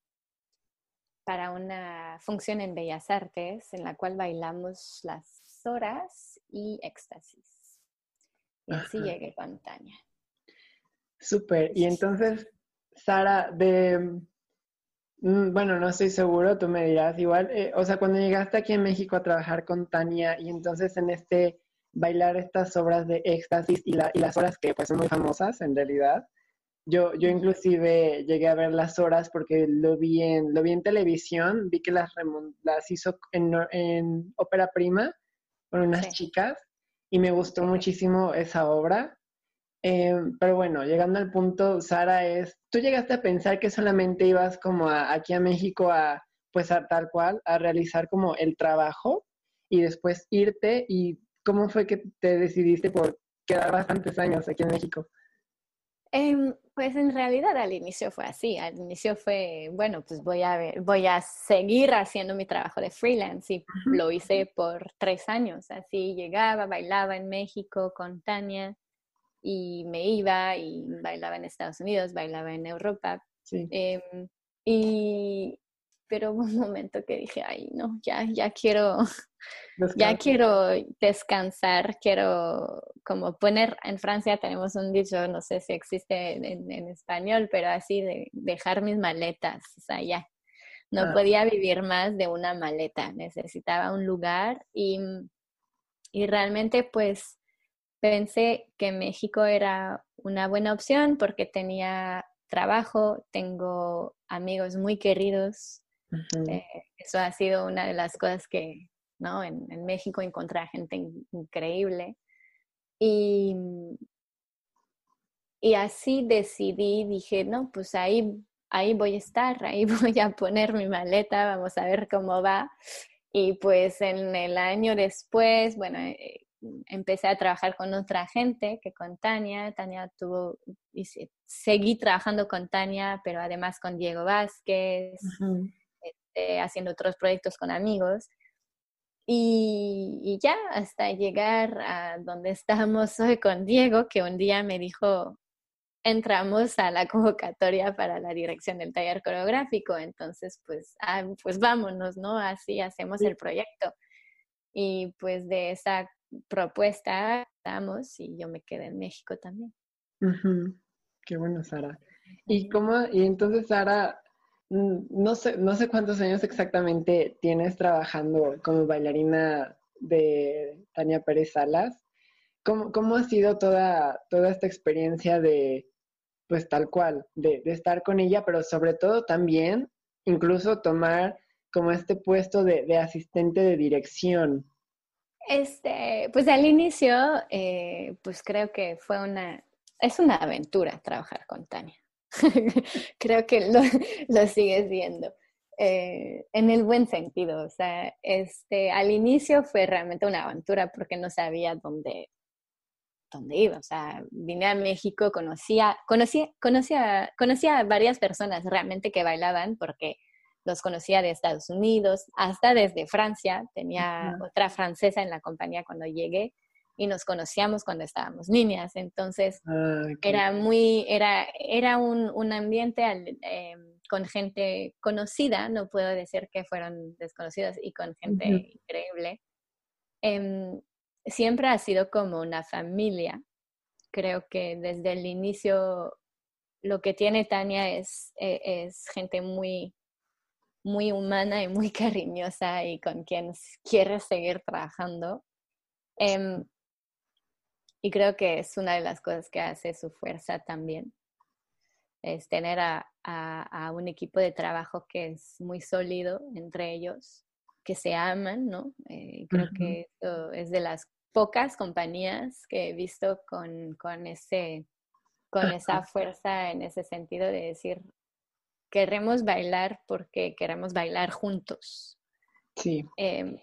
B: para una función en Bellas Artes en la cual bailamos las horas y éxtasis. Y así llegué con Tania.
A: Súper. Y entonces, Sara, de, mm, bueno, no estoy seguro, tú me dirás igual, eh, o sea, cuando llegaste aquí en México a trabajar con Tania y entonces en este bailar estas obras de éxtasis y, y las horas que pues son muy famosas en realidad, yo, yo inclusive llegué a ver las horas porque lo vi en, lo vi en televisión, vi que las, las hizo en, en ópera prima con unas chicas y me gustó muchísimo esa obra. Em, pero bueno, llegando al punto, Sara, es, ¿tú llegaste a pensar que solamente ibas como aquí a México a, pues a tal cual, a realizar como el trabajo y después irte? ¿Y cómo fue que te decidiste por quedar bastantes años aquí en México?
B: Em, pues en realidad al inicio fue así. Al inicio fue, bueno, pues voy a ver, voy a seguir haciendo mi trabajo de freelance y lo hice por tres años. Así llegaba, bailaba en México con Tania y me iba y bailaba en Estados Unidos, bailaba en Europa. Em, y, pero hubo un momento que dije, ay, no, ya, ya quiero, ya quiero descansar, quiero como poner, en Francia tenemos un dicho, no sé si existe en, español, pero así de dejar mis maletas, o sea, ya, no ah. podía vivir más de una maleta, necesitaba un lugar y, y realmente pues pensé que México era una buena opción porque tenía trabajo, tengo amigos muy queridos eh, eso ha sido una de las cosas que, ¿no? En, México encontré a gente increíble. Y, y así decidí, dije, no, pues ahí, ahí voy a estar, ahí voy a poner mi maleta, vamos a ver cómo va. Y pues en el año después, bueno, eh, empecé a trabajar con otra gente que con Tania. Tania tuvo, y seguí trabajando con Tania, pero además con Diego Vázquez. Este, haciendo otros proyectos con amigos. Y, ya hasta llegar a donde estamos hoy con Diego, que un día me dijo, entramos a la convocatoria para la dirección del taller coreográfico, entonces pues, ah, pues vámonos, ¿no? Así hacemos el proyecto. Y pues de esa propuesta estamos y yo me quedé en México también.
A: Qué bueno, Sara. ¿Y cómo, y entonces Sara, no sé, no sé cuántos años exactamente tienes trabajando como bailarina de Tania Pérez Salas. ¿Cómo, cómo ha sido toda, toda esta experiencia de, pues tal cual, de, estar con ella, pero sobre todo también incluso tomar como este puesto de, asistente de dirección?
B: Este, pues al inicio, eh, pues creo que fue una, es una aventura trabajar con Tania. creo que lo, lo sigues viendo. Eh, en el buen sentido, o sea, este, al inicio fue realmente una aventura porque no sabía dónde, dónde iba, o sea, vine a México, conocía, conocía, conocía, conocía a varias personas realmente que bailaban porque los conocía de Estados Unidos, hasta desde Francia, tenía otra francesa en la compañía cuando llegué, y nos conocíamos cuando estábamos niñas. Entonces, ah, era muy, era, era un, un ambiente eh, con gente conocida, no puedo decir que fueron desconocidas y con gente increíble. Em, siempre ha sido como una familia. Creo que desde el inicio lo que tiene Tania es, e, es gente muy, muy humana y muy cariñosa y con quien quiere seguir trabajando. Em, y creo que es una de las cosas que hace su fuerza también, es tener a, un equipo de trabajo que es muy sólido entre ellos, que se aman, ¿no? Eh, creo que es de las pocas compañías que he visto con, ese, con esa fuerza en ese sentido de decir, queremos bailar porque queremos bailar juntos.
A: Sí.
B: Em,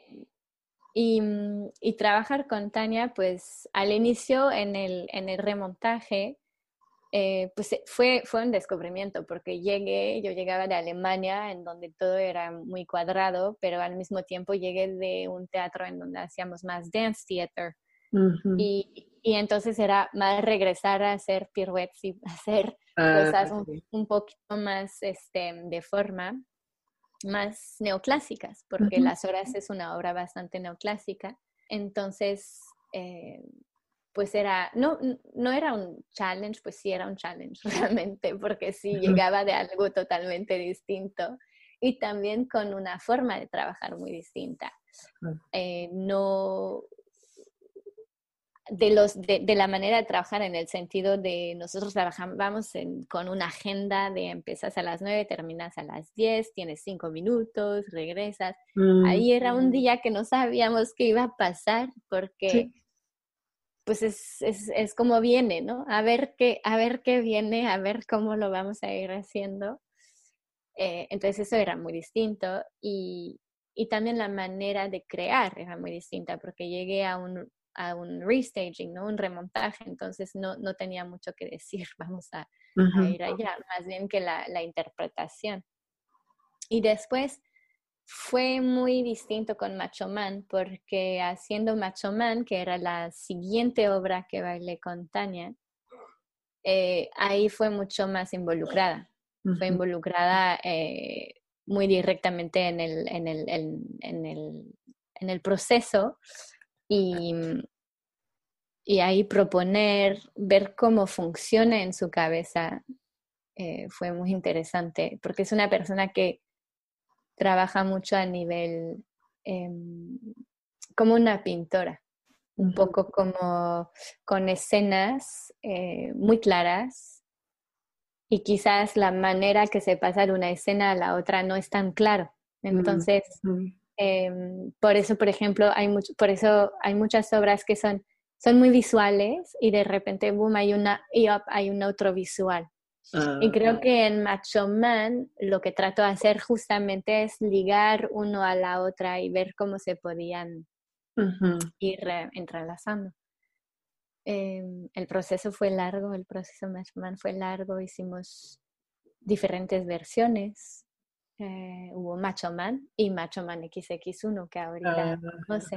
B: Mm, y, trabajar con Tania, pues al inicio en el, en el remontaje, eh, pues eh, fue, fue un descubrimiento, porque llegué, yo llegaba de Alemania, en donde todo era muy cuadrado, pero al mismo tiempo llegué de un teatro en donde hacíamos más dance theater. y, y, entonces era más regresar a hacer piruetas y hacer ah, cosas un, un, poquito más este, de forma más neoclásicas, porque Las Horas es una obra bastante neoclásica. Entonces, eh, pues era, no, no era un challenge, pues sí era un challenge realmente, porque sí llegaba de algo totalmente distinto y también con una forma de trabajar muy distinta. Eh, no, de, los, de, la manera de trabajar en el sentido de nosotros trabajamos con una agenda de empiezas a las 9, terminas a las 10, tienes 5 minutos, regresas. Ahí era un día que no sabíamos qué iba a pasar porque pues es, es, es, como viene, ¿no? A ver, qué, a ver qué viene, a ver cómo lo vamos a ir haciendo. Eh, entonces eso era muy distinto y, y también la manera de crear era muy distinta porque llegué a un, a un restaging, ¿no? Un remontaje, entonces no, no tenía mucho que decir, vamos a, ir allá, más bien que la, la, interpretación. Y después fue muy distinto con Macho Man, porque haciendo Macho Man, que era la siguiente obra que bailé con Tania, eh, ahí fue mucho más involucrada. Fue involucrada eh, muy directamente en el, en el, en el, en el proceso y, y ahí proponer, ver cómo funciona en su cabeza, eh, fue muy interesante, porque es una persona que trabaja mucho a nivel em, como una pintora, un poco como con escenas eh, muy claras y quizás la manera que se pasa de una escena a la otra no es tan claro. Entonces, Em, por eso, por ejemplo, hay mucho, por eso hay muchas obras que son, son muy visuales y de repente, boom, hay, una, y hay un otro visual. y creo que en Macho Man lo que trato de hacer justamente es ligar uno a la otra y ver cómo se podían ir entrelazando. Em, el proceso fue largo, el proceso Macho Man fue largo, hicimos diferentes versiones. Eh, hubo Macho Man y Macho Man XX1, que ahorita ah, no sé.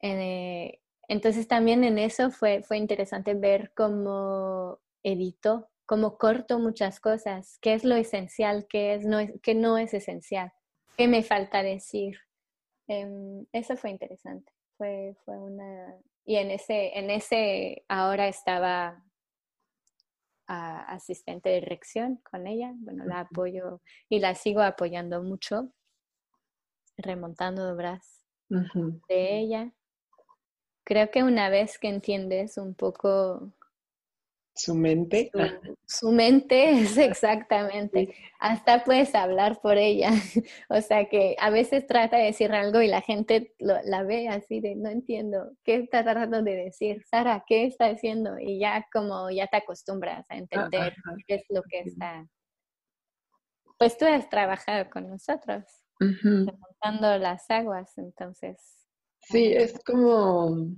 B: Eh, entonces también en eso fue, fue interesante ver cómo editó, cómo cortó muchas cosas, qué es lo esencial, qué, es, no es, qué no es esencial, qué me falta decir. Em, eso fue interesante. Fue, fue una... Y en ese, en ese ahora estaba asistente de dirección con ella. Bueno, la apoyo y la sigo apoyando mucho, remontando obras de ella. Creo que una vez que entiendes un poco
A: su mente.
B: Su, mente es exactamente. Hasta puedes hablar por ella. o sea que a veces trata de decir algo y la gente la ve así de no entiendo qué está tratando de decir. Sara, ¿qué está haciendo? Y ya como ya te acostumbras a ah, entender qué es lo que está. Pues tú has trabajado con nosotros, remontando las aguas, entonces.
A: Sí, es como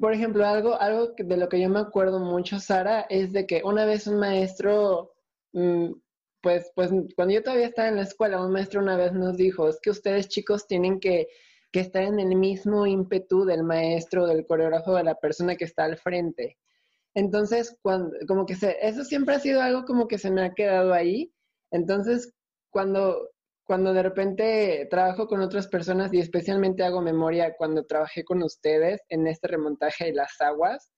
A: por ejemplo, algo, algo de lo que yo me acuerdo mucho, Sara, es de que una vez un maestro, mm, pues, pues cuando yo todavía estaba en la escuela, un maestro una vez nos dijo, es que ustedes chicos tienen que, que estar en el mismo ímpetu del maestro, del coreógrafo, de la persona que está al frente. Entonces, cuando, como que se, eso siempre ha sido algo como que se me ha quedado ahí. Entonces, cuando cuando de repente trabajo con otras personas y especialmente hago memoria cuando trabajé con ustedes en este remontaje de las aguas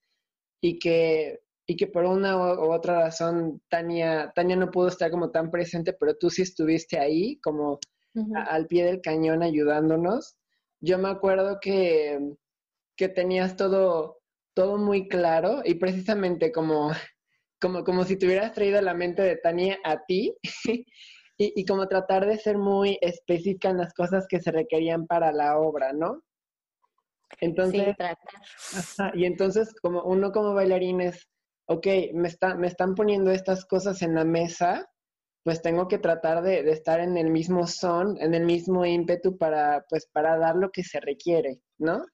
A: y que, y que por una u otra razón Tania, Tania no pudo estar como tan presente, pero tú sí estuviste ahí como al pie del cañón ayudándonos. Yo me acuerdo que, que tenías todo, todo muy claro y precisamente como, como, como si te hubieras traído la mente de Tania a ti. y, como tratar de ser muy específica en las cosas que se requerían para la obra, ¿no? Entonces, sí, tratar. y entonces como uno como bailarín es, ok, me, está, me están poniendo estas cosas en la mesa, pues tengo que tratar de, de, estar en el mismo son, en el mismo ímpetu para, pues, para dar lo que se requiere, ¿no?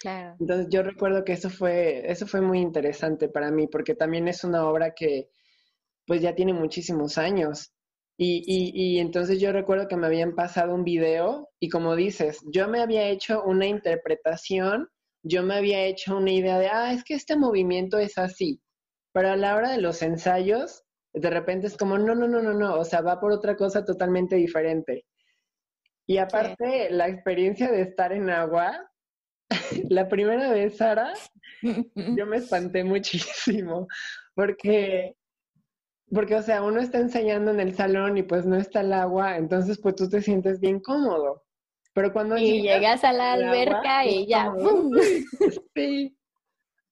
B: Claro.
A: Entonces yo recuerdo que eso fue, eso fue muy interesante para mí, porque también es una obra que pues ya tiene muchísimos años. Y, y, y, entonces yo recuerdo que me habían pasado un video y como dices, yo me había hecho una interpretación yo me había hecho una idea de, ah, es que este movimiento es así. Pero a la hora de los ensayos, de repente es como, no, no, no, no, no, o sea, va por otra cosa totalmente diferente. Y aparte, la experiencia de estar en agua, la primera vez, Sara, yo me espanté muchísimo, porque, porque, o sea, uno está enseñando en el salón y pues no está el agua, entonces pues tú te sientes bien cómodo. Pero cuando
B: y llegas, a la alberca y ya,
A: Sí.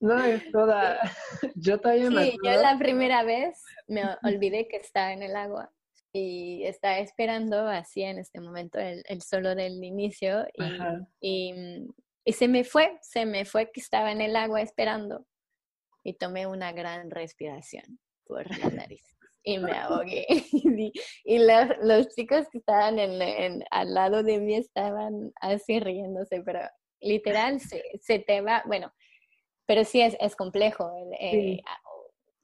A: No, es toda. Yo todavía me
B: Sí, yo la primera vez me olvidé que estaba en el agua y estaba esperando así en este momento el, el solo del inicio y, y, y, se me fue, se me fue que estaba en el agua esperando y tomé una gran respiración por la nariz y me ahogué. y, los, los, chicos que estaban en, al lado de mí estaban así riéndose, pero literal se, se te va, bueno, pero sí es, es complejo. Eh,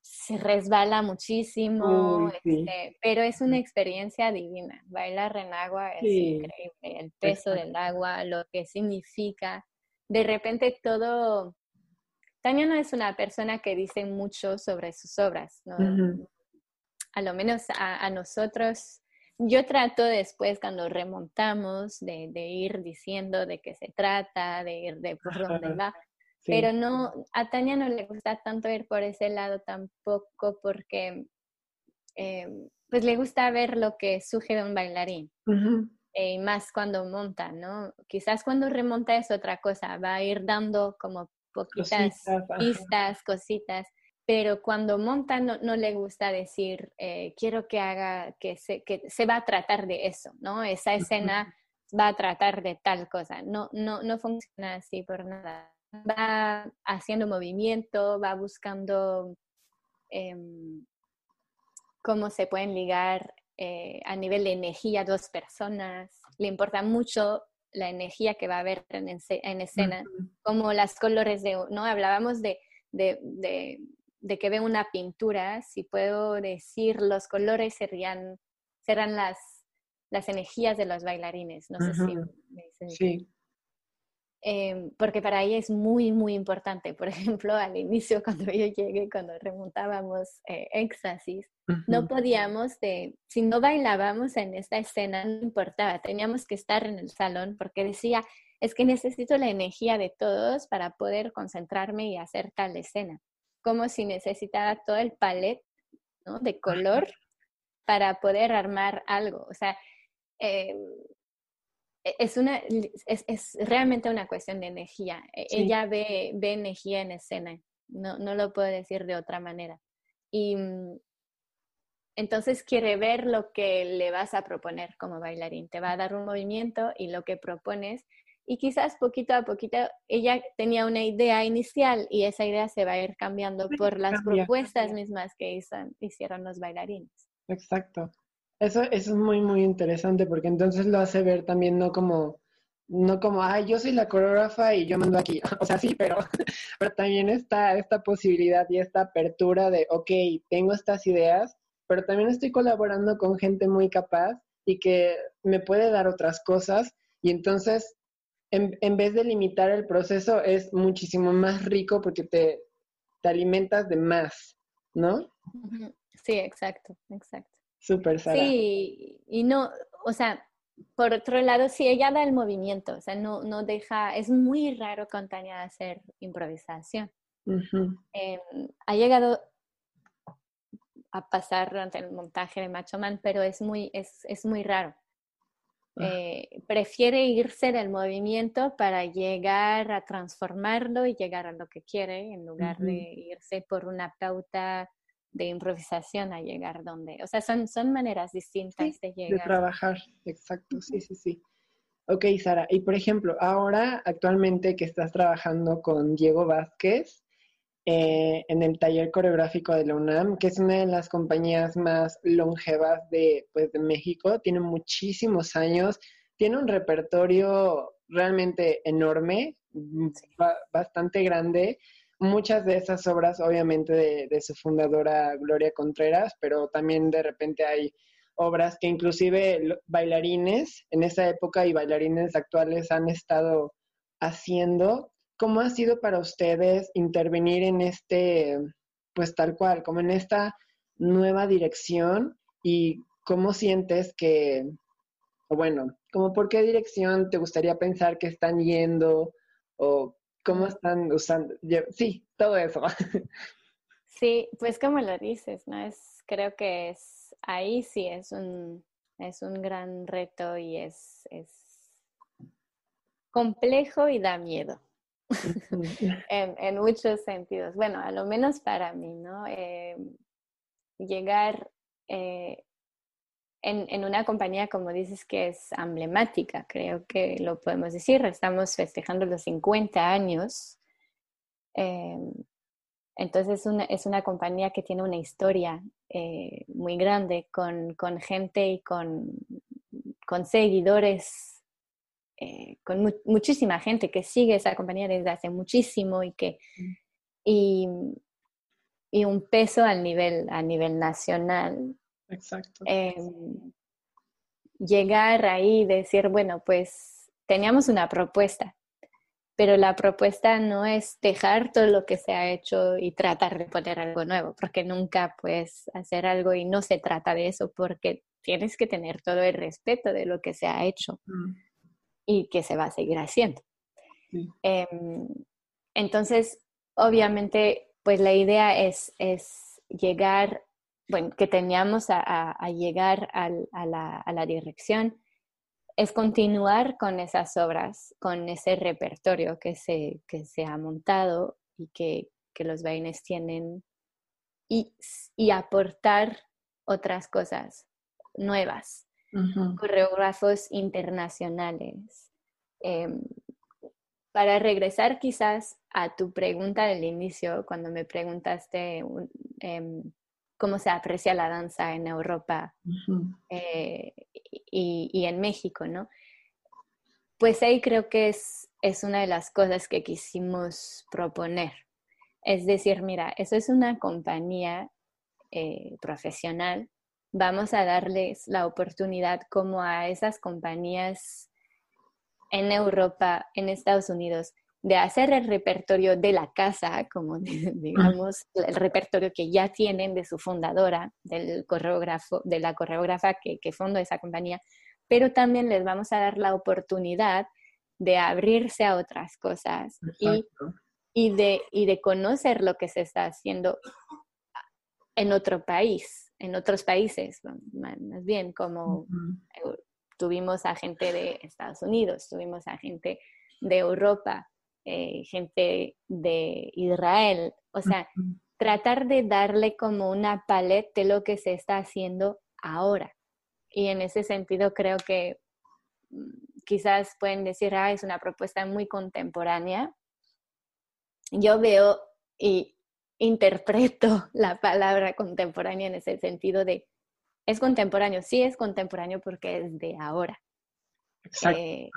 B: se resbala muchísimo, este, pero es una experiencia divina. Bailar en agua es increíble, el peso del agua, lo que significa. De repente todo... Tania no es una persona que dice mucho sobre sus obras, ¿no? a lo menos a, nosotros, yo trato después cuando remontamos de, ir diciendo de qué se trata, de ir de por dónde va, pero no, a Tania no le gusta tanto ir por ese lado tampoco porque eh, pues le gusta ver lo que surge de un bailarín. Eh, y más cuando monta, ¿no? Quizás cuando remonta es otra cosa, va a ir dando como poquitas pistas, cositas, pero cuando monta no, le gusta decir, eh, quiero que haga, que se, que se va a tratar de eso, ¿no? Esa escena va a tratar de tal cosa. No, no, no funciona así por nada. Va haciendo movimiento, va buscando em, cómo se pueden ligar eh, a nivel de energía dos personas. Le importa mucho la energía que va a haber en, en escena, como las colores de, ¿no? Hablábamos de, de, de que veo una pintura, si puedo decir los colores serían, serán las, las energías de los bailarines. No sé si me dicen. Sí. Em, porque para ella es muy, muy importante. Por ejemplo, al inicio, cuando yo llegué, cuando remontábamos eh, Éxtasis, no podíamos, de, si no bailábamos en esta escena, no importaba, teníamos que estar en el salón porque decía, es que necesito la energía de todos para poder concentrarme y hacer tal escena como si necesitara todo el palet ¿no? de color para poder armar algo. O sea, em, e, es, una, es, es, realmente una cuestión de energía. E, ella ve, ve, energía en escena, no, no lo puedo decir de otra manera. Y mm, entonces quiere ver lo que le vas a proponer como bailarín. Te va a dar un movimiento y lo que propones y quizás poquito a poquito ella tenía una idea inicial y esa idea se va a ir cambiando por las propuestas mismas que hicieron los bailarines.
A: Exacto. Eso, eso es muy, muy interesante porque entonces lo hace ver también no como, no como, ay, yo soy la coreógrafa y yo mando aquí. O sea, sí, pero, pero también está esta posibilidad y esta apertura de, ok, tengo estas ideas, pero también estoy colaborando con gente muy capaz y que me puede dar otras cosas. Y entonces en, vez de limitar el proceso, es muchísimo más rico porque te, te alimentas de más, ¿no?
B: Sí, exacto, exacto.
A: Súper, Sara.
B: Sí, y no, o sea, por otro lado, sí, ella da el movimiento, o sea, no, no deja, es muy raro con Tania hacer improvisación. Em, ha llegado a pasar durante el montaje de Macho Man, pero es muy, es, es muy raro. Ah. Eh, prefiere irse del movimiento para llegar a transformarlo y llegar a lo que quiere en lugar de irse por una pauta de improvisación a llegar donde, o sea, son, son maneras distintas de llegar.
A: De trabajar, exacto, sí, sí, sí. Ok, Sara, y por ejemplo, ahora actualmente que estás trabajando con Diego Vázquez, eh, en el taller coreográfico de la UNAM, que es una de las compañías más longevas de, pues, de México, tiene muchísimos años, tiene un repertorio realmente enorme, bastante grande. Muchas de esas obras, obviamente, de, su fundadora Gloria Contreras, pero también de repente hay obras que inclusive bailarines en esa época y bailarines actuales han estado haciendo. ¿cómo ha sido para ustedes intervenir en este, pues tal cual, como en esta nueva dirección y cómo sientes que, bueno, como por qué dirección te gustaría pensar que están yendo o cómo están usando, sí, todo eso.
B: Sí, pues como lo dices, ¿no? Es, creo que es, ahí sí es un, es un gran reto y es, es complejo y da miedo. en, muchos sentidos. Bueno, a lo menos para mí, ¿no? Eh, llegar eh, en, en, una compañía, como dices, que es emblemática, creo que lo podemos decir, estamos festejando los 50 años. Eh, entonces es una, es una compañía que tiene una historia muy grande con, con gente y con, con seguidores eh, con muchísima gente que sigue esa compañía desde hace muchísimo y que y, y un peso a nivel, a nivel nacional.
A: Exacto.
B: Em, llegar ahí y decir, bueno, pues teníamos una propuesta, pero la propuesta no es dejar todo lo que se ha hecho y tratar de poner algo nuevo, porque nunca puedes hacer algo y no se trata de eso, porque tienes que tener todo el respeto de lo que se ha hecho y que se va a seguir haciendo. Em, entonces, obviamente, pues la idea es, es llegar, bueno, que teníamos a, llegar a, la, a, la, dirección, es continuar con esas obras, con ese repertorio que se, que se ha montado y que, que los baines tienen y, y aportar otras cosas nuevas coreógrafos internacionales. Em, para regresar quizás a tu pregunta del inicio, cuando me preguntaste em, cómo se aprecia la danza en Europa eh, y, en México, ¿no? Pues ahí creo que es, es una de las cosas que quisimos proponer. Es decir, mira, eso es una compañía eh, profesional vamos a darles la oportunidad como a esas compañías en Europa, en Estados Unidos, de hacer el repertorio de la casa, como digamos, el repertorio que ya tienen de su fundadora, del coreógrafo, de la coreógrafa que, que fundó esa compañía, pero también les vamos a dar la oportunidad de abrirse a otras cosas y, y, de, y de conocer lo que se está haciendo en otro país en otros países, más bien como tuvimos a gente de Estados Unidos, tuvimos a gente de Europa, eh, gente de Israel, o sea, tratar de darle como una paleta de lo que se está haciendo ahora. Y en ese sentido creo que mm, quizás pueden decir, ah, es una propuesta muy contemporánea. Yo veo, y interpreto la palabra contemporánea en ese sentido de, es contemporáneo, sí es contemporáneo porque es de ahora. Eh,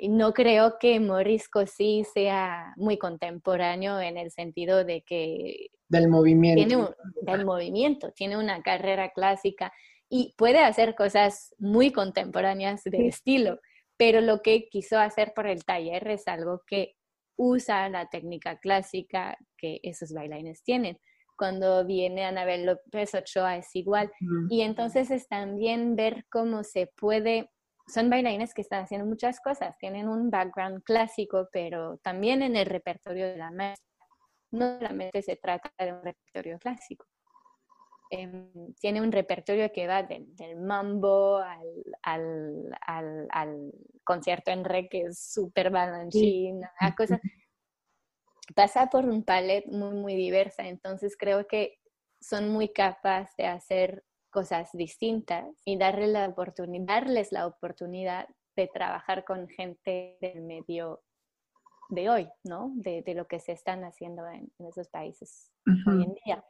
B: eh, no creo que Morisco sí sea muy contemporáneo en el sentido de que...
A: Del movimiento.
B: Tiene del movimiento, tiene una carrera clásica y puede hacer cosas muy contemporáneas de estilo, pero lo que quiso hacer por el taller es algo que usa la técnica clásica que esos bailarines tienen. Cuando viene Anabel López Ochoa es igual. Y entonces es también ver cómo se puede, son bailarines que están haciendo muchas cosas, tienen un background clásico, pero también en el repertorio de la maestra. No solamente se trata de un repertorio clásico. Em, tiene un repertorio que va del mambo al, concierto en re, que es súper balanchín, a cosas. Pasa por un palet muy, muy diversa, entonces creo que son muy capaces de hacer cosas distintas y darle la oportunidad, darles la oportunidad de trabajar con gente del medio de hoy, ¿no? De, lo que se están haciendo en, esos países hoy en día.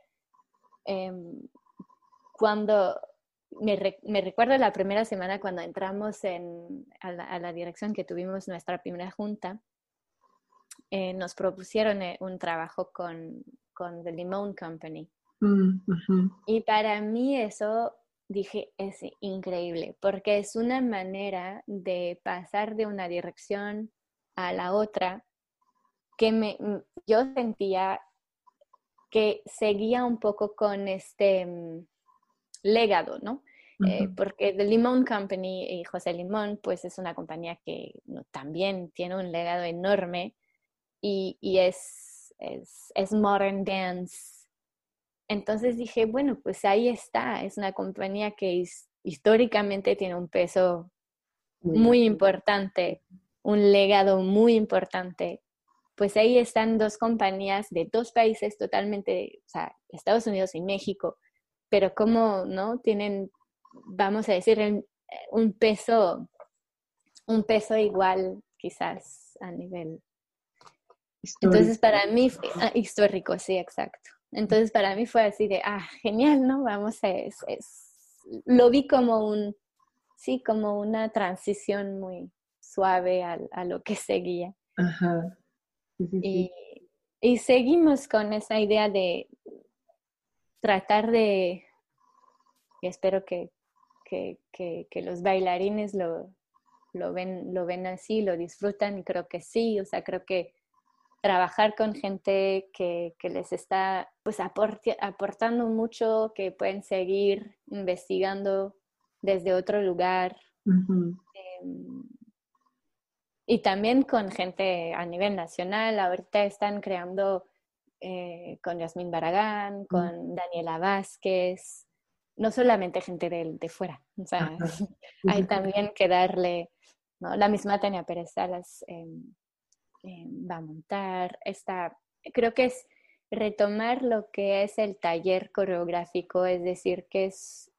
B: Em, cuando me, recuerdo la primera semana cuando entramos en, a, la, dirección que tuvimos nuestra primera junta, eh, nos propusieron eh, un trabajo con, con The Limón Company. Mm, y para mí eso, dije, es increíble, porque es una manera de pasar de una dirección a la otra que me, yo sentía que seguía un poco con este mm, legado, ¿no? Eh, porque The Limón Company y José Limón, pues es una compañía que también tiene un legado enorme y, es, es, modern dance. Entonces dije, bueno, pues ahí está, es una compañía que históricamente tiene un peso muy importante, un legado muy importante. Pues ahí están dos compañías de dos países totalmente, o sea, Estados Unidos y México, pero como, ¿no? Tienen, vamos a decir, un peso, un peso igual quizás a nivel. Entonces para mí, ah, histórico, sí, exacto. Entonces para mí fue así de, ah, genial, ¿no? Vamos a, es, lo vi como un, sí, como una transición muy suave a, a lo que seguía. Ajá. Y, y seguimos con esa idea de, tratar de, y espero que, los bailarines lo, ven, lo ven así, lo disfrutan y creo que sí, o sea, creo que trabajar con gente que, les está pues aportando mucho, que pueden seguir investigando desde otro lugar. Em, y también con gente a nivel nacional, ahorita están creando eh, con Yasmín Baragán, con Daniela Vázquez, no solamente gente de, de fuera, o sea, hay también que darle, ¿no? La misma Tania Pérez Salas em, em, va a montar, esta, creo que es retomar lo que es el taller coreográfico, es decir, que es,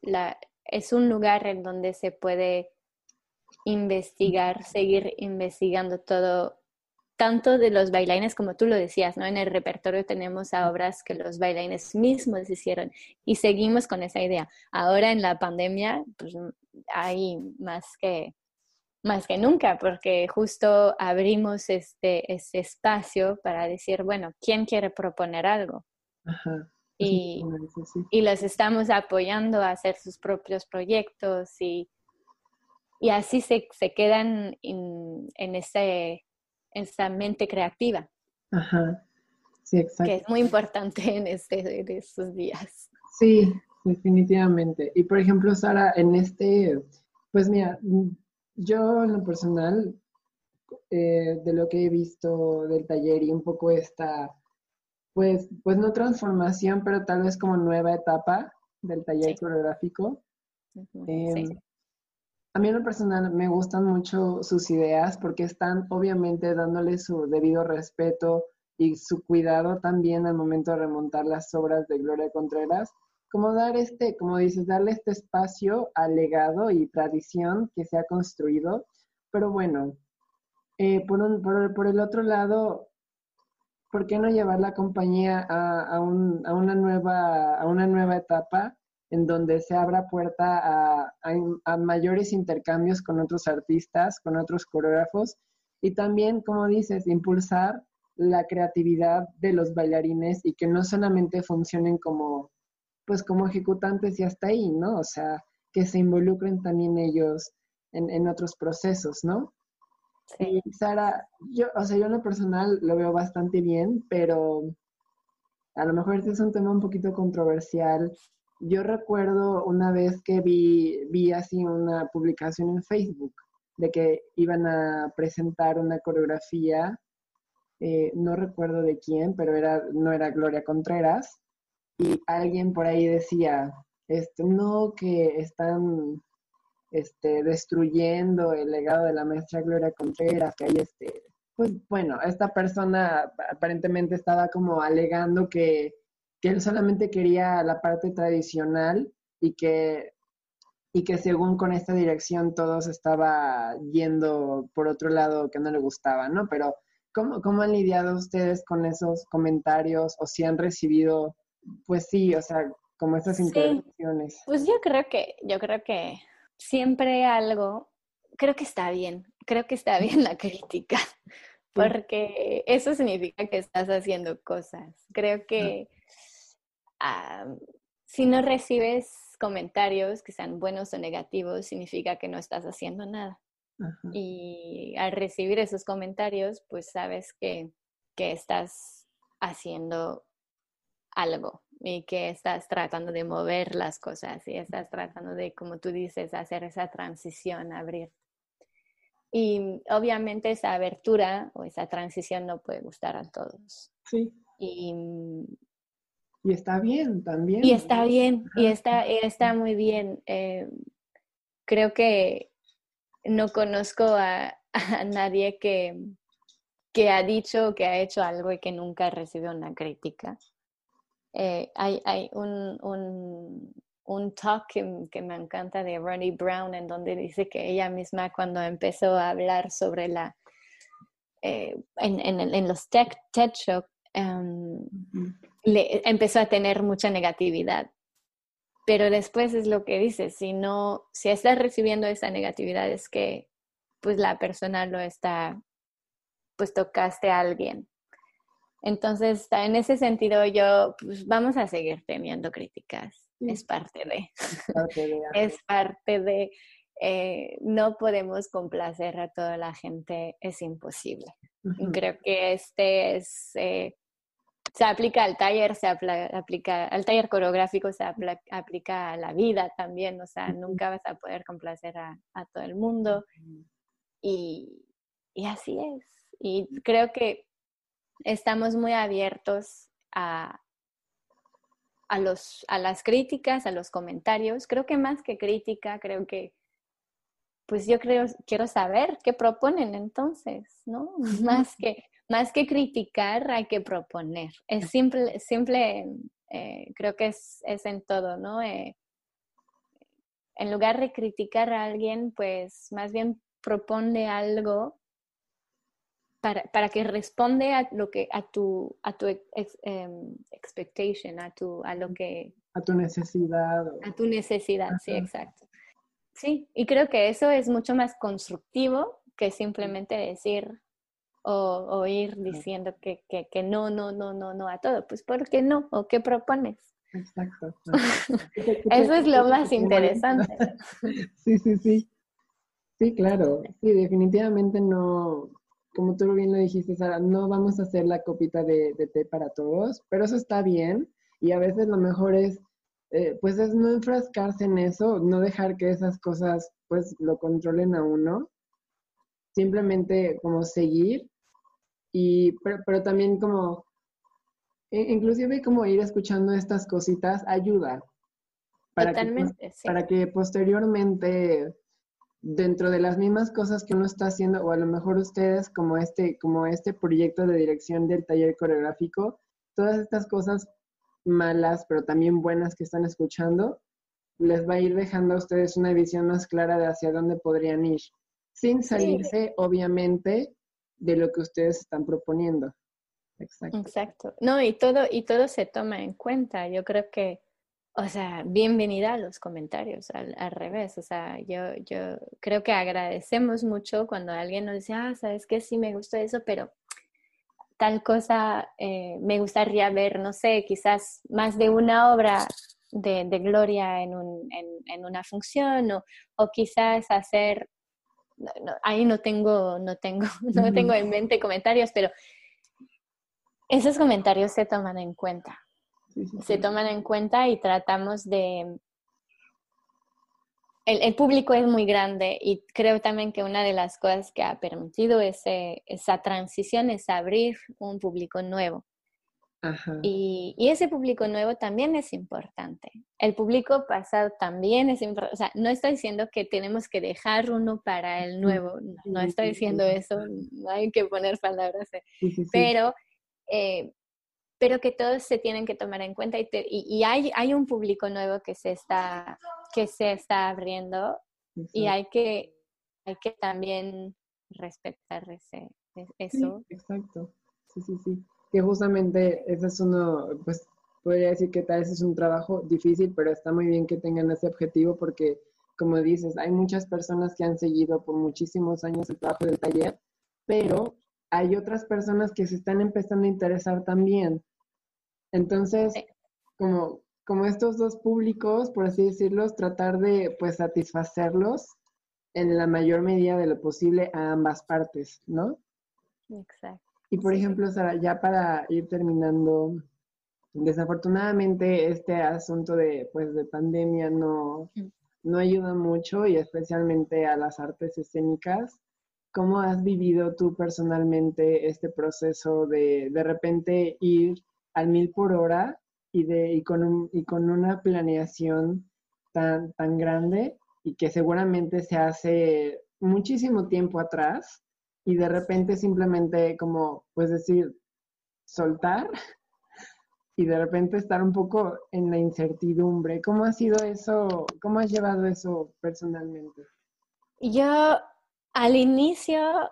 B: la, es un lugar en donde se puede investigar, seguir investigando todo tanto de los bailarines como tú lo decías, ¿no? En el repertorio tenemos a obras que los bailarines mismos hicieron y seguimos con esa idea. Ahora en la pandemia, pues hay más que, más que nunca, porque justo abrimos este, este espacio para decir, bueno, ¿quién quiere proponer algo? Y, y los estamos apoyando a hacer sus propios proyectos y, y así se, se quedan en, en ese esa mente creativa. Ajá. Sí, exacto. Que es muy importante en, este, en estos días.
A: Sí, definitivamente. Y por ejemplo, Sara, en este, pues mira, yo en lo personal, eh, de lo que he visto del taller y un poco esta, pues, pues no transformación, pero tal vez como nueva etapa del taller coreográfico. Em, a mí en lo personal me gustan mucho sus ideas porque están obviamente dándole su debido respeto y su cuidado también al momento de remontar las obras de Gloria Contreras, como dar este, como dices, darle este espacio al legado y tradición que se ha construido. Pero bueno, eh, por, un, por, el otro lado, ¿por qué no llevar la compañía a, a, un, a, una, nueva, a una nueva etapa? en donde se abra puerta a, mayores intercambios con otros artistas, con otros coreógrafos y también, como dices, impulsar la creatividad de los bailarines y que no solamente funcionen como, pues como ejecutantes y hasta ahí, ¿no? O sea, que se involucren también ellos en, otros procesos, ¿no? Sí. Sara, yo, o sea, yo en lo personal lo veo bastante bien, pero a lo mejor este es un tema un poquito controversial yo recuerdo una vez que vi, vi así una publicación en Facebook de que iban a presentar una coreografía, eh, no recuerdo de quién, pero era, no era Gloria Contreras, y alguien por ahí decía, este, no, que están este, destruyendo el legado de la maestra Gloria Contreras, que hay este, pues bueno, esta persona aparentemente estaba como alegando que que él solamente quería la parte tradicional y que, y que según con esta dirección todos estaba yendo por otro lado que no le gustaba, ¿no? Pero ¿cómo, cómo han lidiado ustedes con esos comentarios o si han recibido, pues sí, o sea, como estas intervenciones?
B: Pues yo creo que, yo creo que siempre algo, creo que está bien, creo que está bien la crítica, porque eso significa que estás haciendo cosas. Creo que si no recibes comentarios que sean buenos o negativos, significa que no estás haciendo nada. Y al recibir esos comentarios, pues sabes que, que estás haciendo algo y que estás tratando de mover las cosas y estás tratando de, como tú dices, hacer esa transición, abrir. Y obviamente esa abertura o esa transición no puede gustar a todos.
A: Sí. Y, y está bien también.
B: Y está bien, y está, está muy bien. Eh, creo que no conozco a, nadie que, que ha dicho que ha hecho algo y que nunca recibido una crítica. Eh, hay, hay un, un, un talk que, me encanta de Ronnie Brown en donde dice que ella misma cuando empezó a hablar sobre la, eh, en, en, en, los TED, TED Show, em, le, empezó a tener mucha negatividad. Pero después es lo que dice, si no, si estás recibiendo esa negatividad es que pues la persona lo está, pues tocaste a alguien entonces, en ese sentido, yo, pues vamos a seguir teniendo críticas. Es parte de. Es parte de. Eh, no podemos complacer a toda la gente, es imposible. Creo que este es. Eh, se aplica al taller, se aplica al taller coreográfico, se aplica a la vida también, o sea, nunca vas a poder complacer a, todo el mundo. Y, y así es. Y creo que estamos muy abiertos a, a, los, a las críticas, a los comentarios. Creo que más que crítica, creo que, pues yo creo, quiero saber qué proponen entonces, ¿no? Más que, más que criticar, hay que proponer. Es simple, simple eh, creo que es, es, en todo, ¿no? Eh, en lugar de criticar a alguien, pues más bien propone algo para, para, que responde a lo que a tu a tu em, expectation a tu a lo que
A: a tu necesidad
B: a tu necesidad sí exacto. Sí y creo que eso es mucho más constructivo que simplemente decir o, ir diciendo que, que, que, no no no no no a todo. Pues ¿por qué no o qué propones
A: exacto
B: eso es lo más interesante.
A: Sí sí sí. Sí claro. Sí definitivamente no como tú bien lo dijiste, Sara, no vamos a hacer la copita de, té para todos, pero eso está bien y a veces lo mejor es, eh, pues es no enfrascarse en eso, no dejar que esas cosas pues lo controlen a uno, simplemente como seguir y, pero, también como, inclusive como ir escuchando estas cositas ayuda. Para
B: Totalmente,
A: Para que posteriormente dentro de las mismas cosas que uno está haciendo, o a lo mejor ustedes como este, como este proyecto de dirección del taller coreográfico, todas estas cosas malas, pero también buenas que están escuchando, les va a ir dejando a ustedes una visión más clara de hacia dónde podrían ir, sin salirse, obviamente, de lo que ustedes están proponiendo.
B: Exacto. Exacto. No, y todo, y todo se toma en cuenta. Yo creo que o sea, bienvenida a los comentarios, al, revés. O sea, yo, yo creo que agradecemos mucho cuando alguien nos dice, ah, sabes que sí me gustó eso, pero tal cosa eh, me gustaría ver, no sé, quizás más de una obra de, Gloria en, un, en, una función o, o quizás hacer, ahí no tengo, no tengo, no tengo en mente comentarios, pero esos comentarios se toman en cuenta se toman en cuenta y tratamos de... El, público es muy grande y creo también que una de las cosas que ha permitido ese, esa transición es abrir un público nuevo. Y, ese público nuevo también es importante. El público pasado también es importante. O sea, no estoy diciendo que tenemos que dejar uno para el nuevo. No, estoy diciendo eso. No hay que poner palabras. Pero eh, pero que todos se tienen que tomar en cuenta y, y, hay, hay un público nuevo que se está, que se está abriendo y hay que, hay que también respetar ese, e, eso.
A: exacto, sí, sí, sí. Que justamente ese es uno, pues podría decir que tal vez es un trabajo difícil, pero está muy bien que tengan ese objetivo porque, como dices, hay muchas personas que han seguido por muchísimos años el trabajo del taller, pero hay otras personas que se están empezando a interesar también entonces, como, como estos dos públicos, por así decirlo, tratar de pues satisfacerlos en la mayor medida de lo posible a ambas partes, ¿no?
B: Exacto.
A: Y por ejemplo, Sara, ya para ir terminando, desafortunadamente este asunto de, pues, de pandemia no, no ayuda mucho y especialmente a las artes escénicas. ¿Cómo has vivido tú personalmente este proceso de de repente ir al mil por hora y, de, y, con, un, y con una planeación tan, tan grande y que seguramente se hace muchísimo tiempo atrás y de repente simplemente como, pues decir, soltar y de repente estar un poco en la incertidumbre. ¿Cómo ha sido eso? ¿Cómo has llevado eso personalmente?
B: Yo al inicio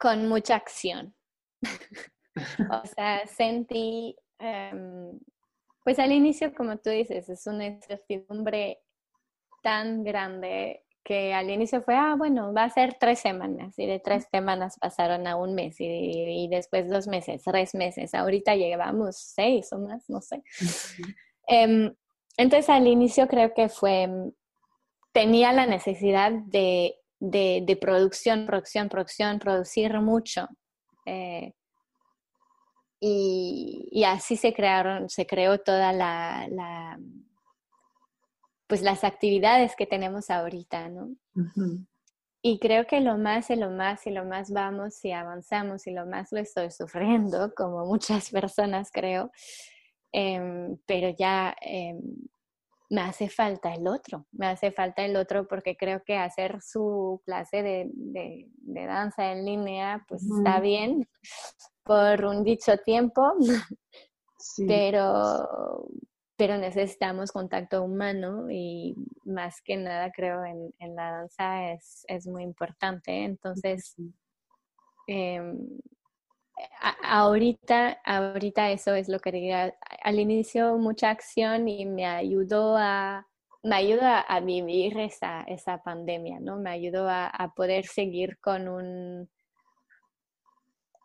B: con mucha acción. o sea, sentí, em, pues al inicio, como tú dices, es una incertidumbre tan grande que al inicio fue, ah, bueno, va a ser tres semanas y de tres semanas pasaron a un mes y, después dos meses, tres meses, ahorita llevamos seis o más, no sé. Em, entonces al inicio creo que fue, tenía la necesidad de, de, producción, producción, producción, producir mucho. Eh, y, y, así se crearon, se creó toda la, la pues las actividades que tenemos ahorita, ¿no? Y creo que lo más y lo más y lo más vamos y avanzamos y lo más lo estoy sufriendo, como muchas personas creo, em, pero ya em, me hace falta el otro, me hace falta el otro porque creo que hacer su clase de, de, danza en línea pues está bien por un dicho tiempo, pero pero necesitamos contacto humano y más que nada creo en, en la danza es, es, muy importante. Entonces, eh, ahorita, ahorita eso es lo que diría. Al inicio mucha acción y me ayudó a, me ayuda a vivir esa, esa pandemia, ¿no? Me ayudó a, a poder seguir con un,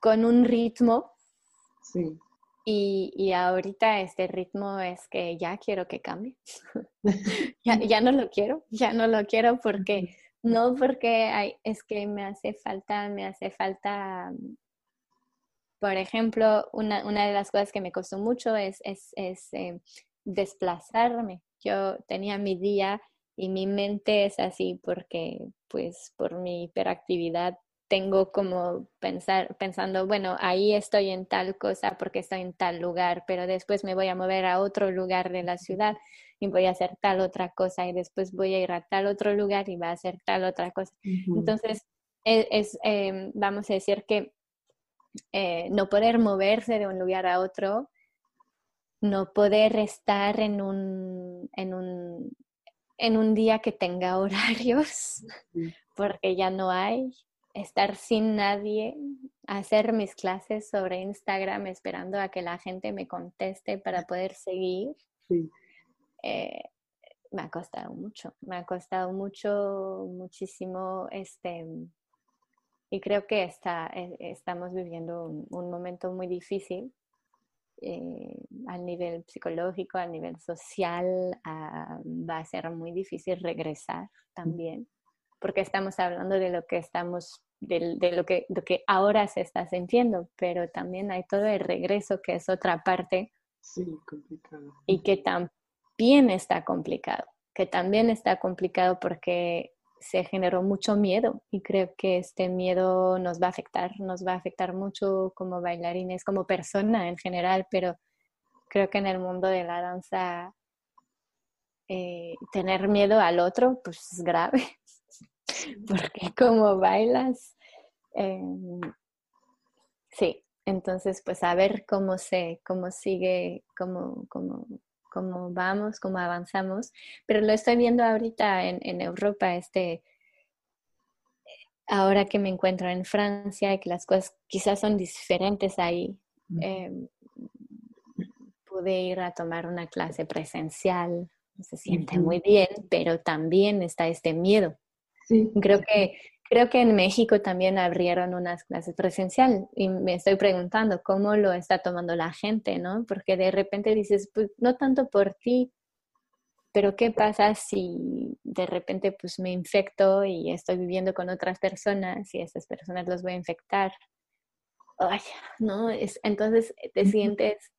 B: con un ritmo
A: sí.
B: Y, y, ahorita este ritmo es que ya quiero que cambie. ya, ya, no lo quiero, ya no lo quiero porque, no porque hay, es que me hace falta, me hace falta, por ejemplo, una, una de las cosas que me costó mucho es, es, es eh, desplazarme. Yo tenía mi día y mi mente es así porque, pues, por mi hiperactividad tengo como pensar, pensando, bueno, ahí estoy en tal cosa porque estoy en tal lugar, pero después me voy a mover a otro lugar de la ciudad y voy a hacer tal otra cosa y después voy a ir a tal otro lugar y va a hacer tal otra cosa. Entonces, e, es, em, vamos a decir que eh, no poder moverse de un lugar a otro, no poder estar en un, en un, en un día que tenga horarios, porque ya no hay, estar sin nadie, hacer mis clases sobre Instagram esperando a que la gente me conteste para poder seguir. Eh, me ha costado mucho, me ha costado mucho, muchísimo, este, y creo que está, e, estamos viviendo un, momento muy difícil eh, a nivel psicológico, a nivel social, ah, va a ser muy difícil regresar también, porque estamos hablando de lo que estamos de, lo, que, que ahora se está sintiendo, pero también hay todo el regreso que es otra parte.
A: Sí, complicado.
B: Y que también está complicado, que también está complicado porque se generó mucho miedo y creo que este miedo nos va a afectar, nos va a afectar mucho como bailarines, como persona en general, pero creo que en el mundo de la danza eh, tener miedo al otro pues es grave porque como bailas, em, sí, entonces pues a ver cómo se, cómo sigue, cómo, cómo, cómo vamos, cómo avanzamos, pero lo estoy viendo ahorita en, en Europa, este, ahora que me encuentro en Francia y que las cosas quizás son diferentes ahí, em, pude ir a tomar una clase presencial, se siente muy bien, pero también está este miedo Creo que creo que en México también abrieron unas clases presencial y me estoy preguntando cómo lo está tomando la gente, ¿no? Porque de repente dices, pues no tanto por ti, pero ¿qué pasa si de repente pues me infecto y estoy viviendo con otras personas y esas personas los voy a infectar? Ay, no, es, entonces te sientes,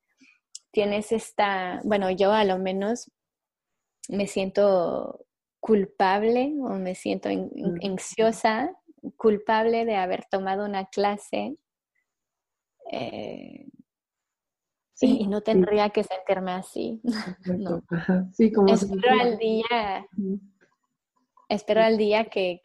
B: tienes esta, bueno, yo a lo menos me siento culpable o me siento ansiosa, culpable de haber tomado una clase eh, Sí, y no tendría que sentirme así. no.
A: Sí, como
B: espero al día, espero al día que,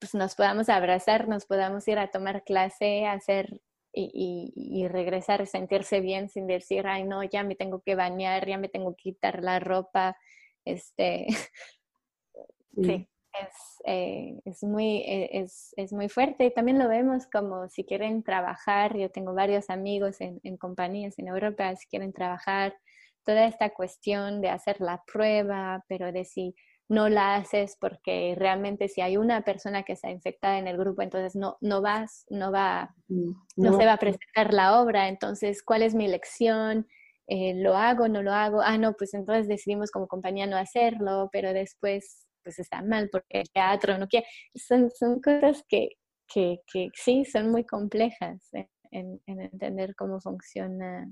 B: pues, nos podamos abrazar, nos podamos ir a tomar clase, hacer y, y, regresar, sentirse bien sin decir, ay no, ya me tengo que bañar, ya me tengo que quitar la ropa. Este, sí es, eh, es, muy, eh, es, es, muy fuerte. Y también lo vemos como si quieren trabajar, yo tengo varios amigos en, en, compañías en Europa, si quieren trabajar, toda esta cuestión de hacer la prueba, pero de si no la haces porque realmente si hay una persona que está infectada en el grupo, entonces no, no vas, no va, mm, no, no se va a presentar la obra. Entonces, ¿cuál es mi elección? Eh, ¿Lo hago, no lo hago? Ah, no, pues entonces decidimos como compañía no hacerlo, pero después pues está mal porque el teatro no quiere. Son, son cosas que, que, que, sí, son muy complejas en, en entender cómo funciona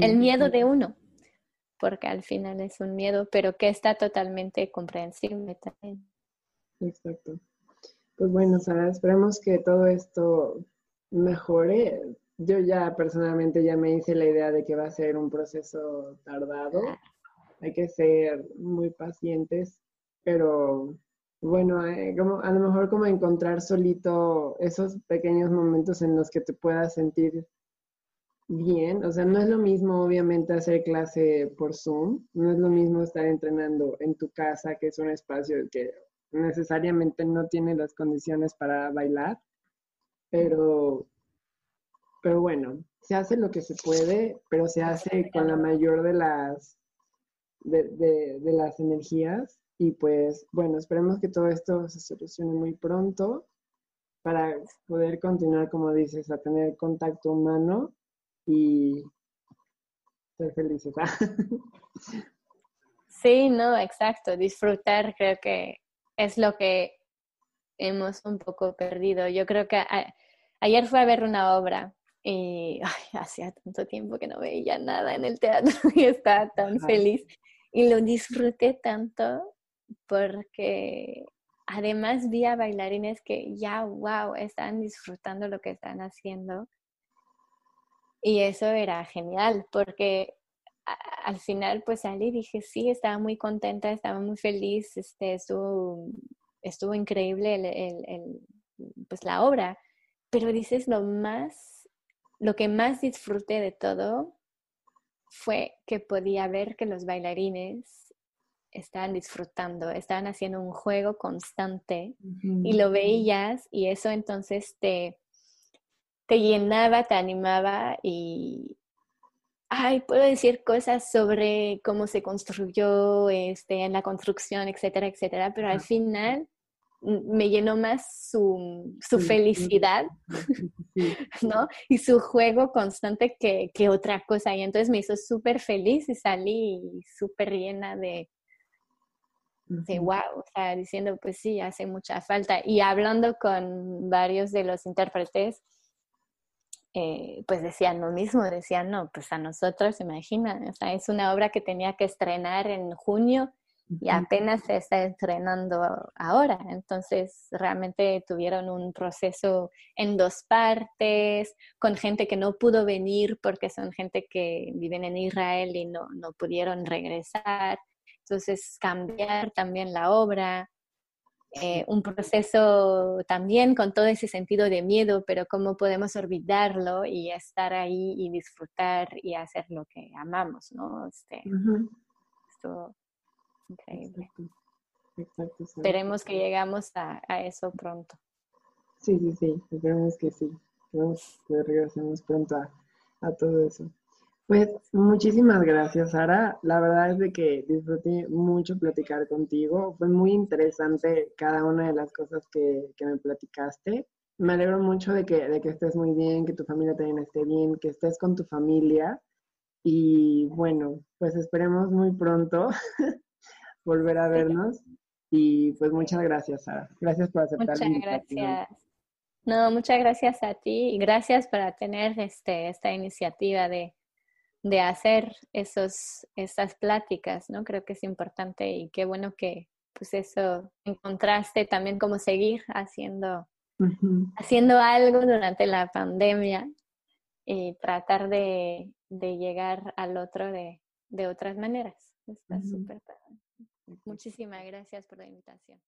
B: el miedo de uno, porque al final es un miedo, pero que está totalmente comprensible también.
A: Exacto. Pues bueno, Sara, esperemos que todo esto mejore. Yo ya personalmente ya me hice la idea de que va a ser un proceso tardado. Hay que ser muy pacientes, pero bueno, eh, como, a lo mejor como encontrar solito esos pequeños momentos en los que te puedas sentir bien. O sea, no es lo mismo obviamente hacer clase por Zoom, no es lo mismo estar entrenando en tu casa, que es un espacio que necesariamente no tiene las condiciones para bailar, pero, pero bueno, se hace lo que se puede, pero se hace con la mayor de las de, de, las energías. Y pues bueno, esperemos que todo esto se solucione muy pronto para poder continuar, como dices, a tener contacto humano y ser felices.
B: Sí, no, exacto. Disfrutar creo que es lo que hemos un poco perdido. Yo creo que ayer fue a ver una obra y hacía tanto tiempo que no veía nada en el teatro y estaba tan feliz. Y lo disfruté tanto porque además vi a bailarines que ya, wow, están disfrutando lo que están haciendo. Y eso era genial porque al final pues salí y dije, sí, estaba muy contenta, estaba muy feliz, este, estuvo, estuvo increíble el, pues la obra. Pero dices lo más, lo que más disfruté de todo fue que podía ver que los bailarines estaban disfrutando, estaban haciendo un juego constante y lo veías y eso entonces te, te llenaba, te animaba y, ay, puedo decir cosas sobre cómo se construyó este, en la construcción, etcétera, etcétera, pero al final me llenó más su, su felicidad, ¿no? Y su juego constante que, que, otra cosa. Y entonces me hizo súper feliz y salí súper llena de, de wow, o sea, diciendo, pues sí, hace mucha falta. Y hablando con varios de los intérpretes, eh, pues decían lo mismo, decían, no, pues a nosotros, imagina, o sea, es una obra que tenía que estrenar en junio y apenas se está entrenando ahora. Entonces, realmente tuvieron un proceso en dos partes, con gente que no pudo venir porque son gente que viven en Israel y no, no pudieron regresar. Entonces, cambiar también la obra. Eh, un proceso también con todo ese sentido de miedo, pero cómo podemos olvidarlo y estar ahí y disfrutar y hacer lo que amamos, ¿no? Este, esto, Increíble. Esperemos que llegamos a, eso pronto.
A: Sí, sí, sí, esperemos que sí. Esperemos que regresemos pronto a, todo eso. Pues muchísimas gracias, Sara. La verdad es de que disfruté mucho platicar contigo. Fue muy interesante cada una de las cosas que, que me platicaste. Me alegro mucho de que, de que estés muy bien, que tu familia también esté bien, que estés con tu familia Y bueno, pues esperemos muy pronto volver a vernos. Y pues muchas gracias, Sara. Gracias por aceptar
B: Muchas gracias. No, muchas gracias a ti y gracias por tener este, esta iniciativa de, de hacer esos, estas pláticas, ¿no? Creo que es importante y qué bueno que pues eso encontraste también como seguir haciendo, haciendo algo durante la pandemia y tratar de, de llegar al otro de, de otras maneras. Está súper. Muchísimas gracias por la invitación.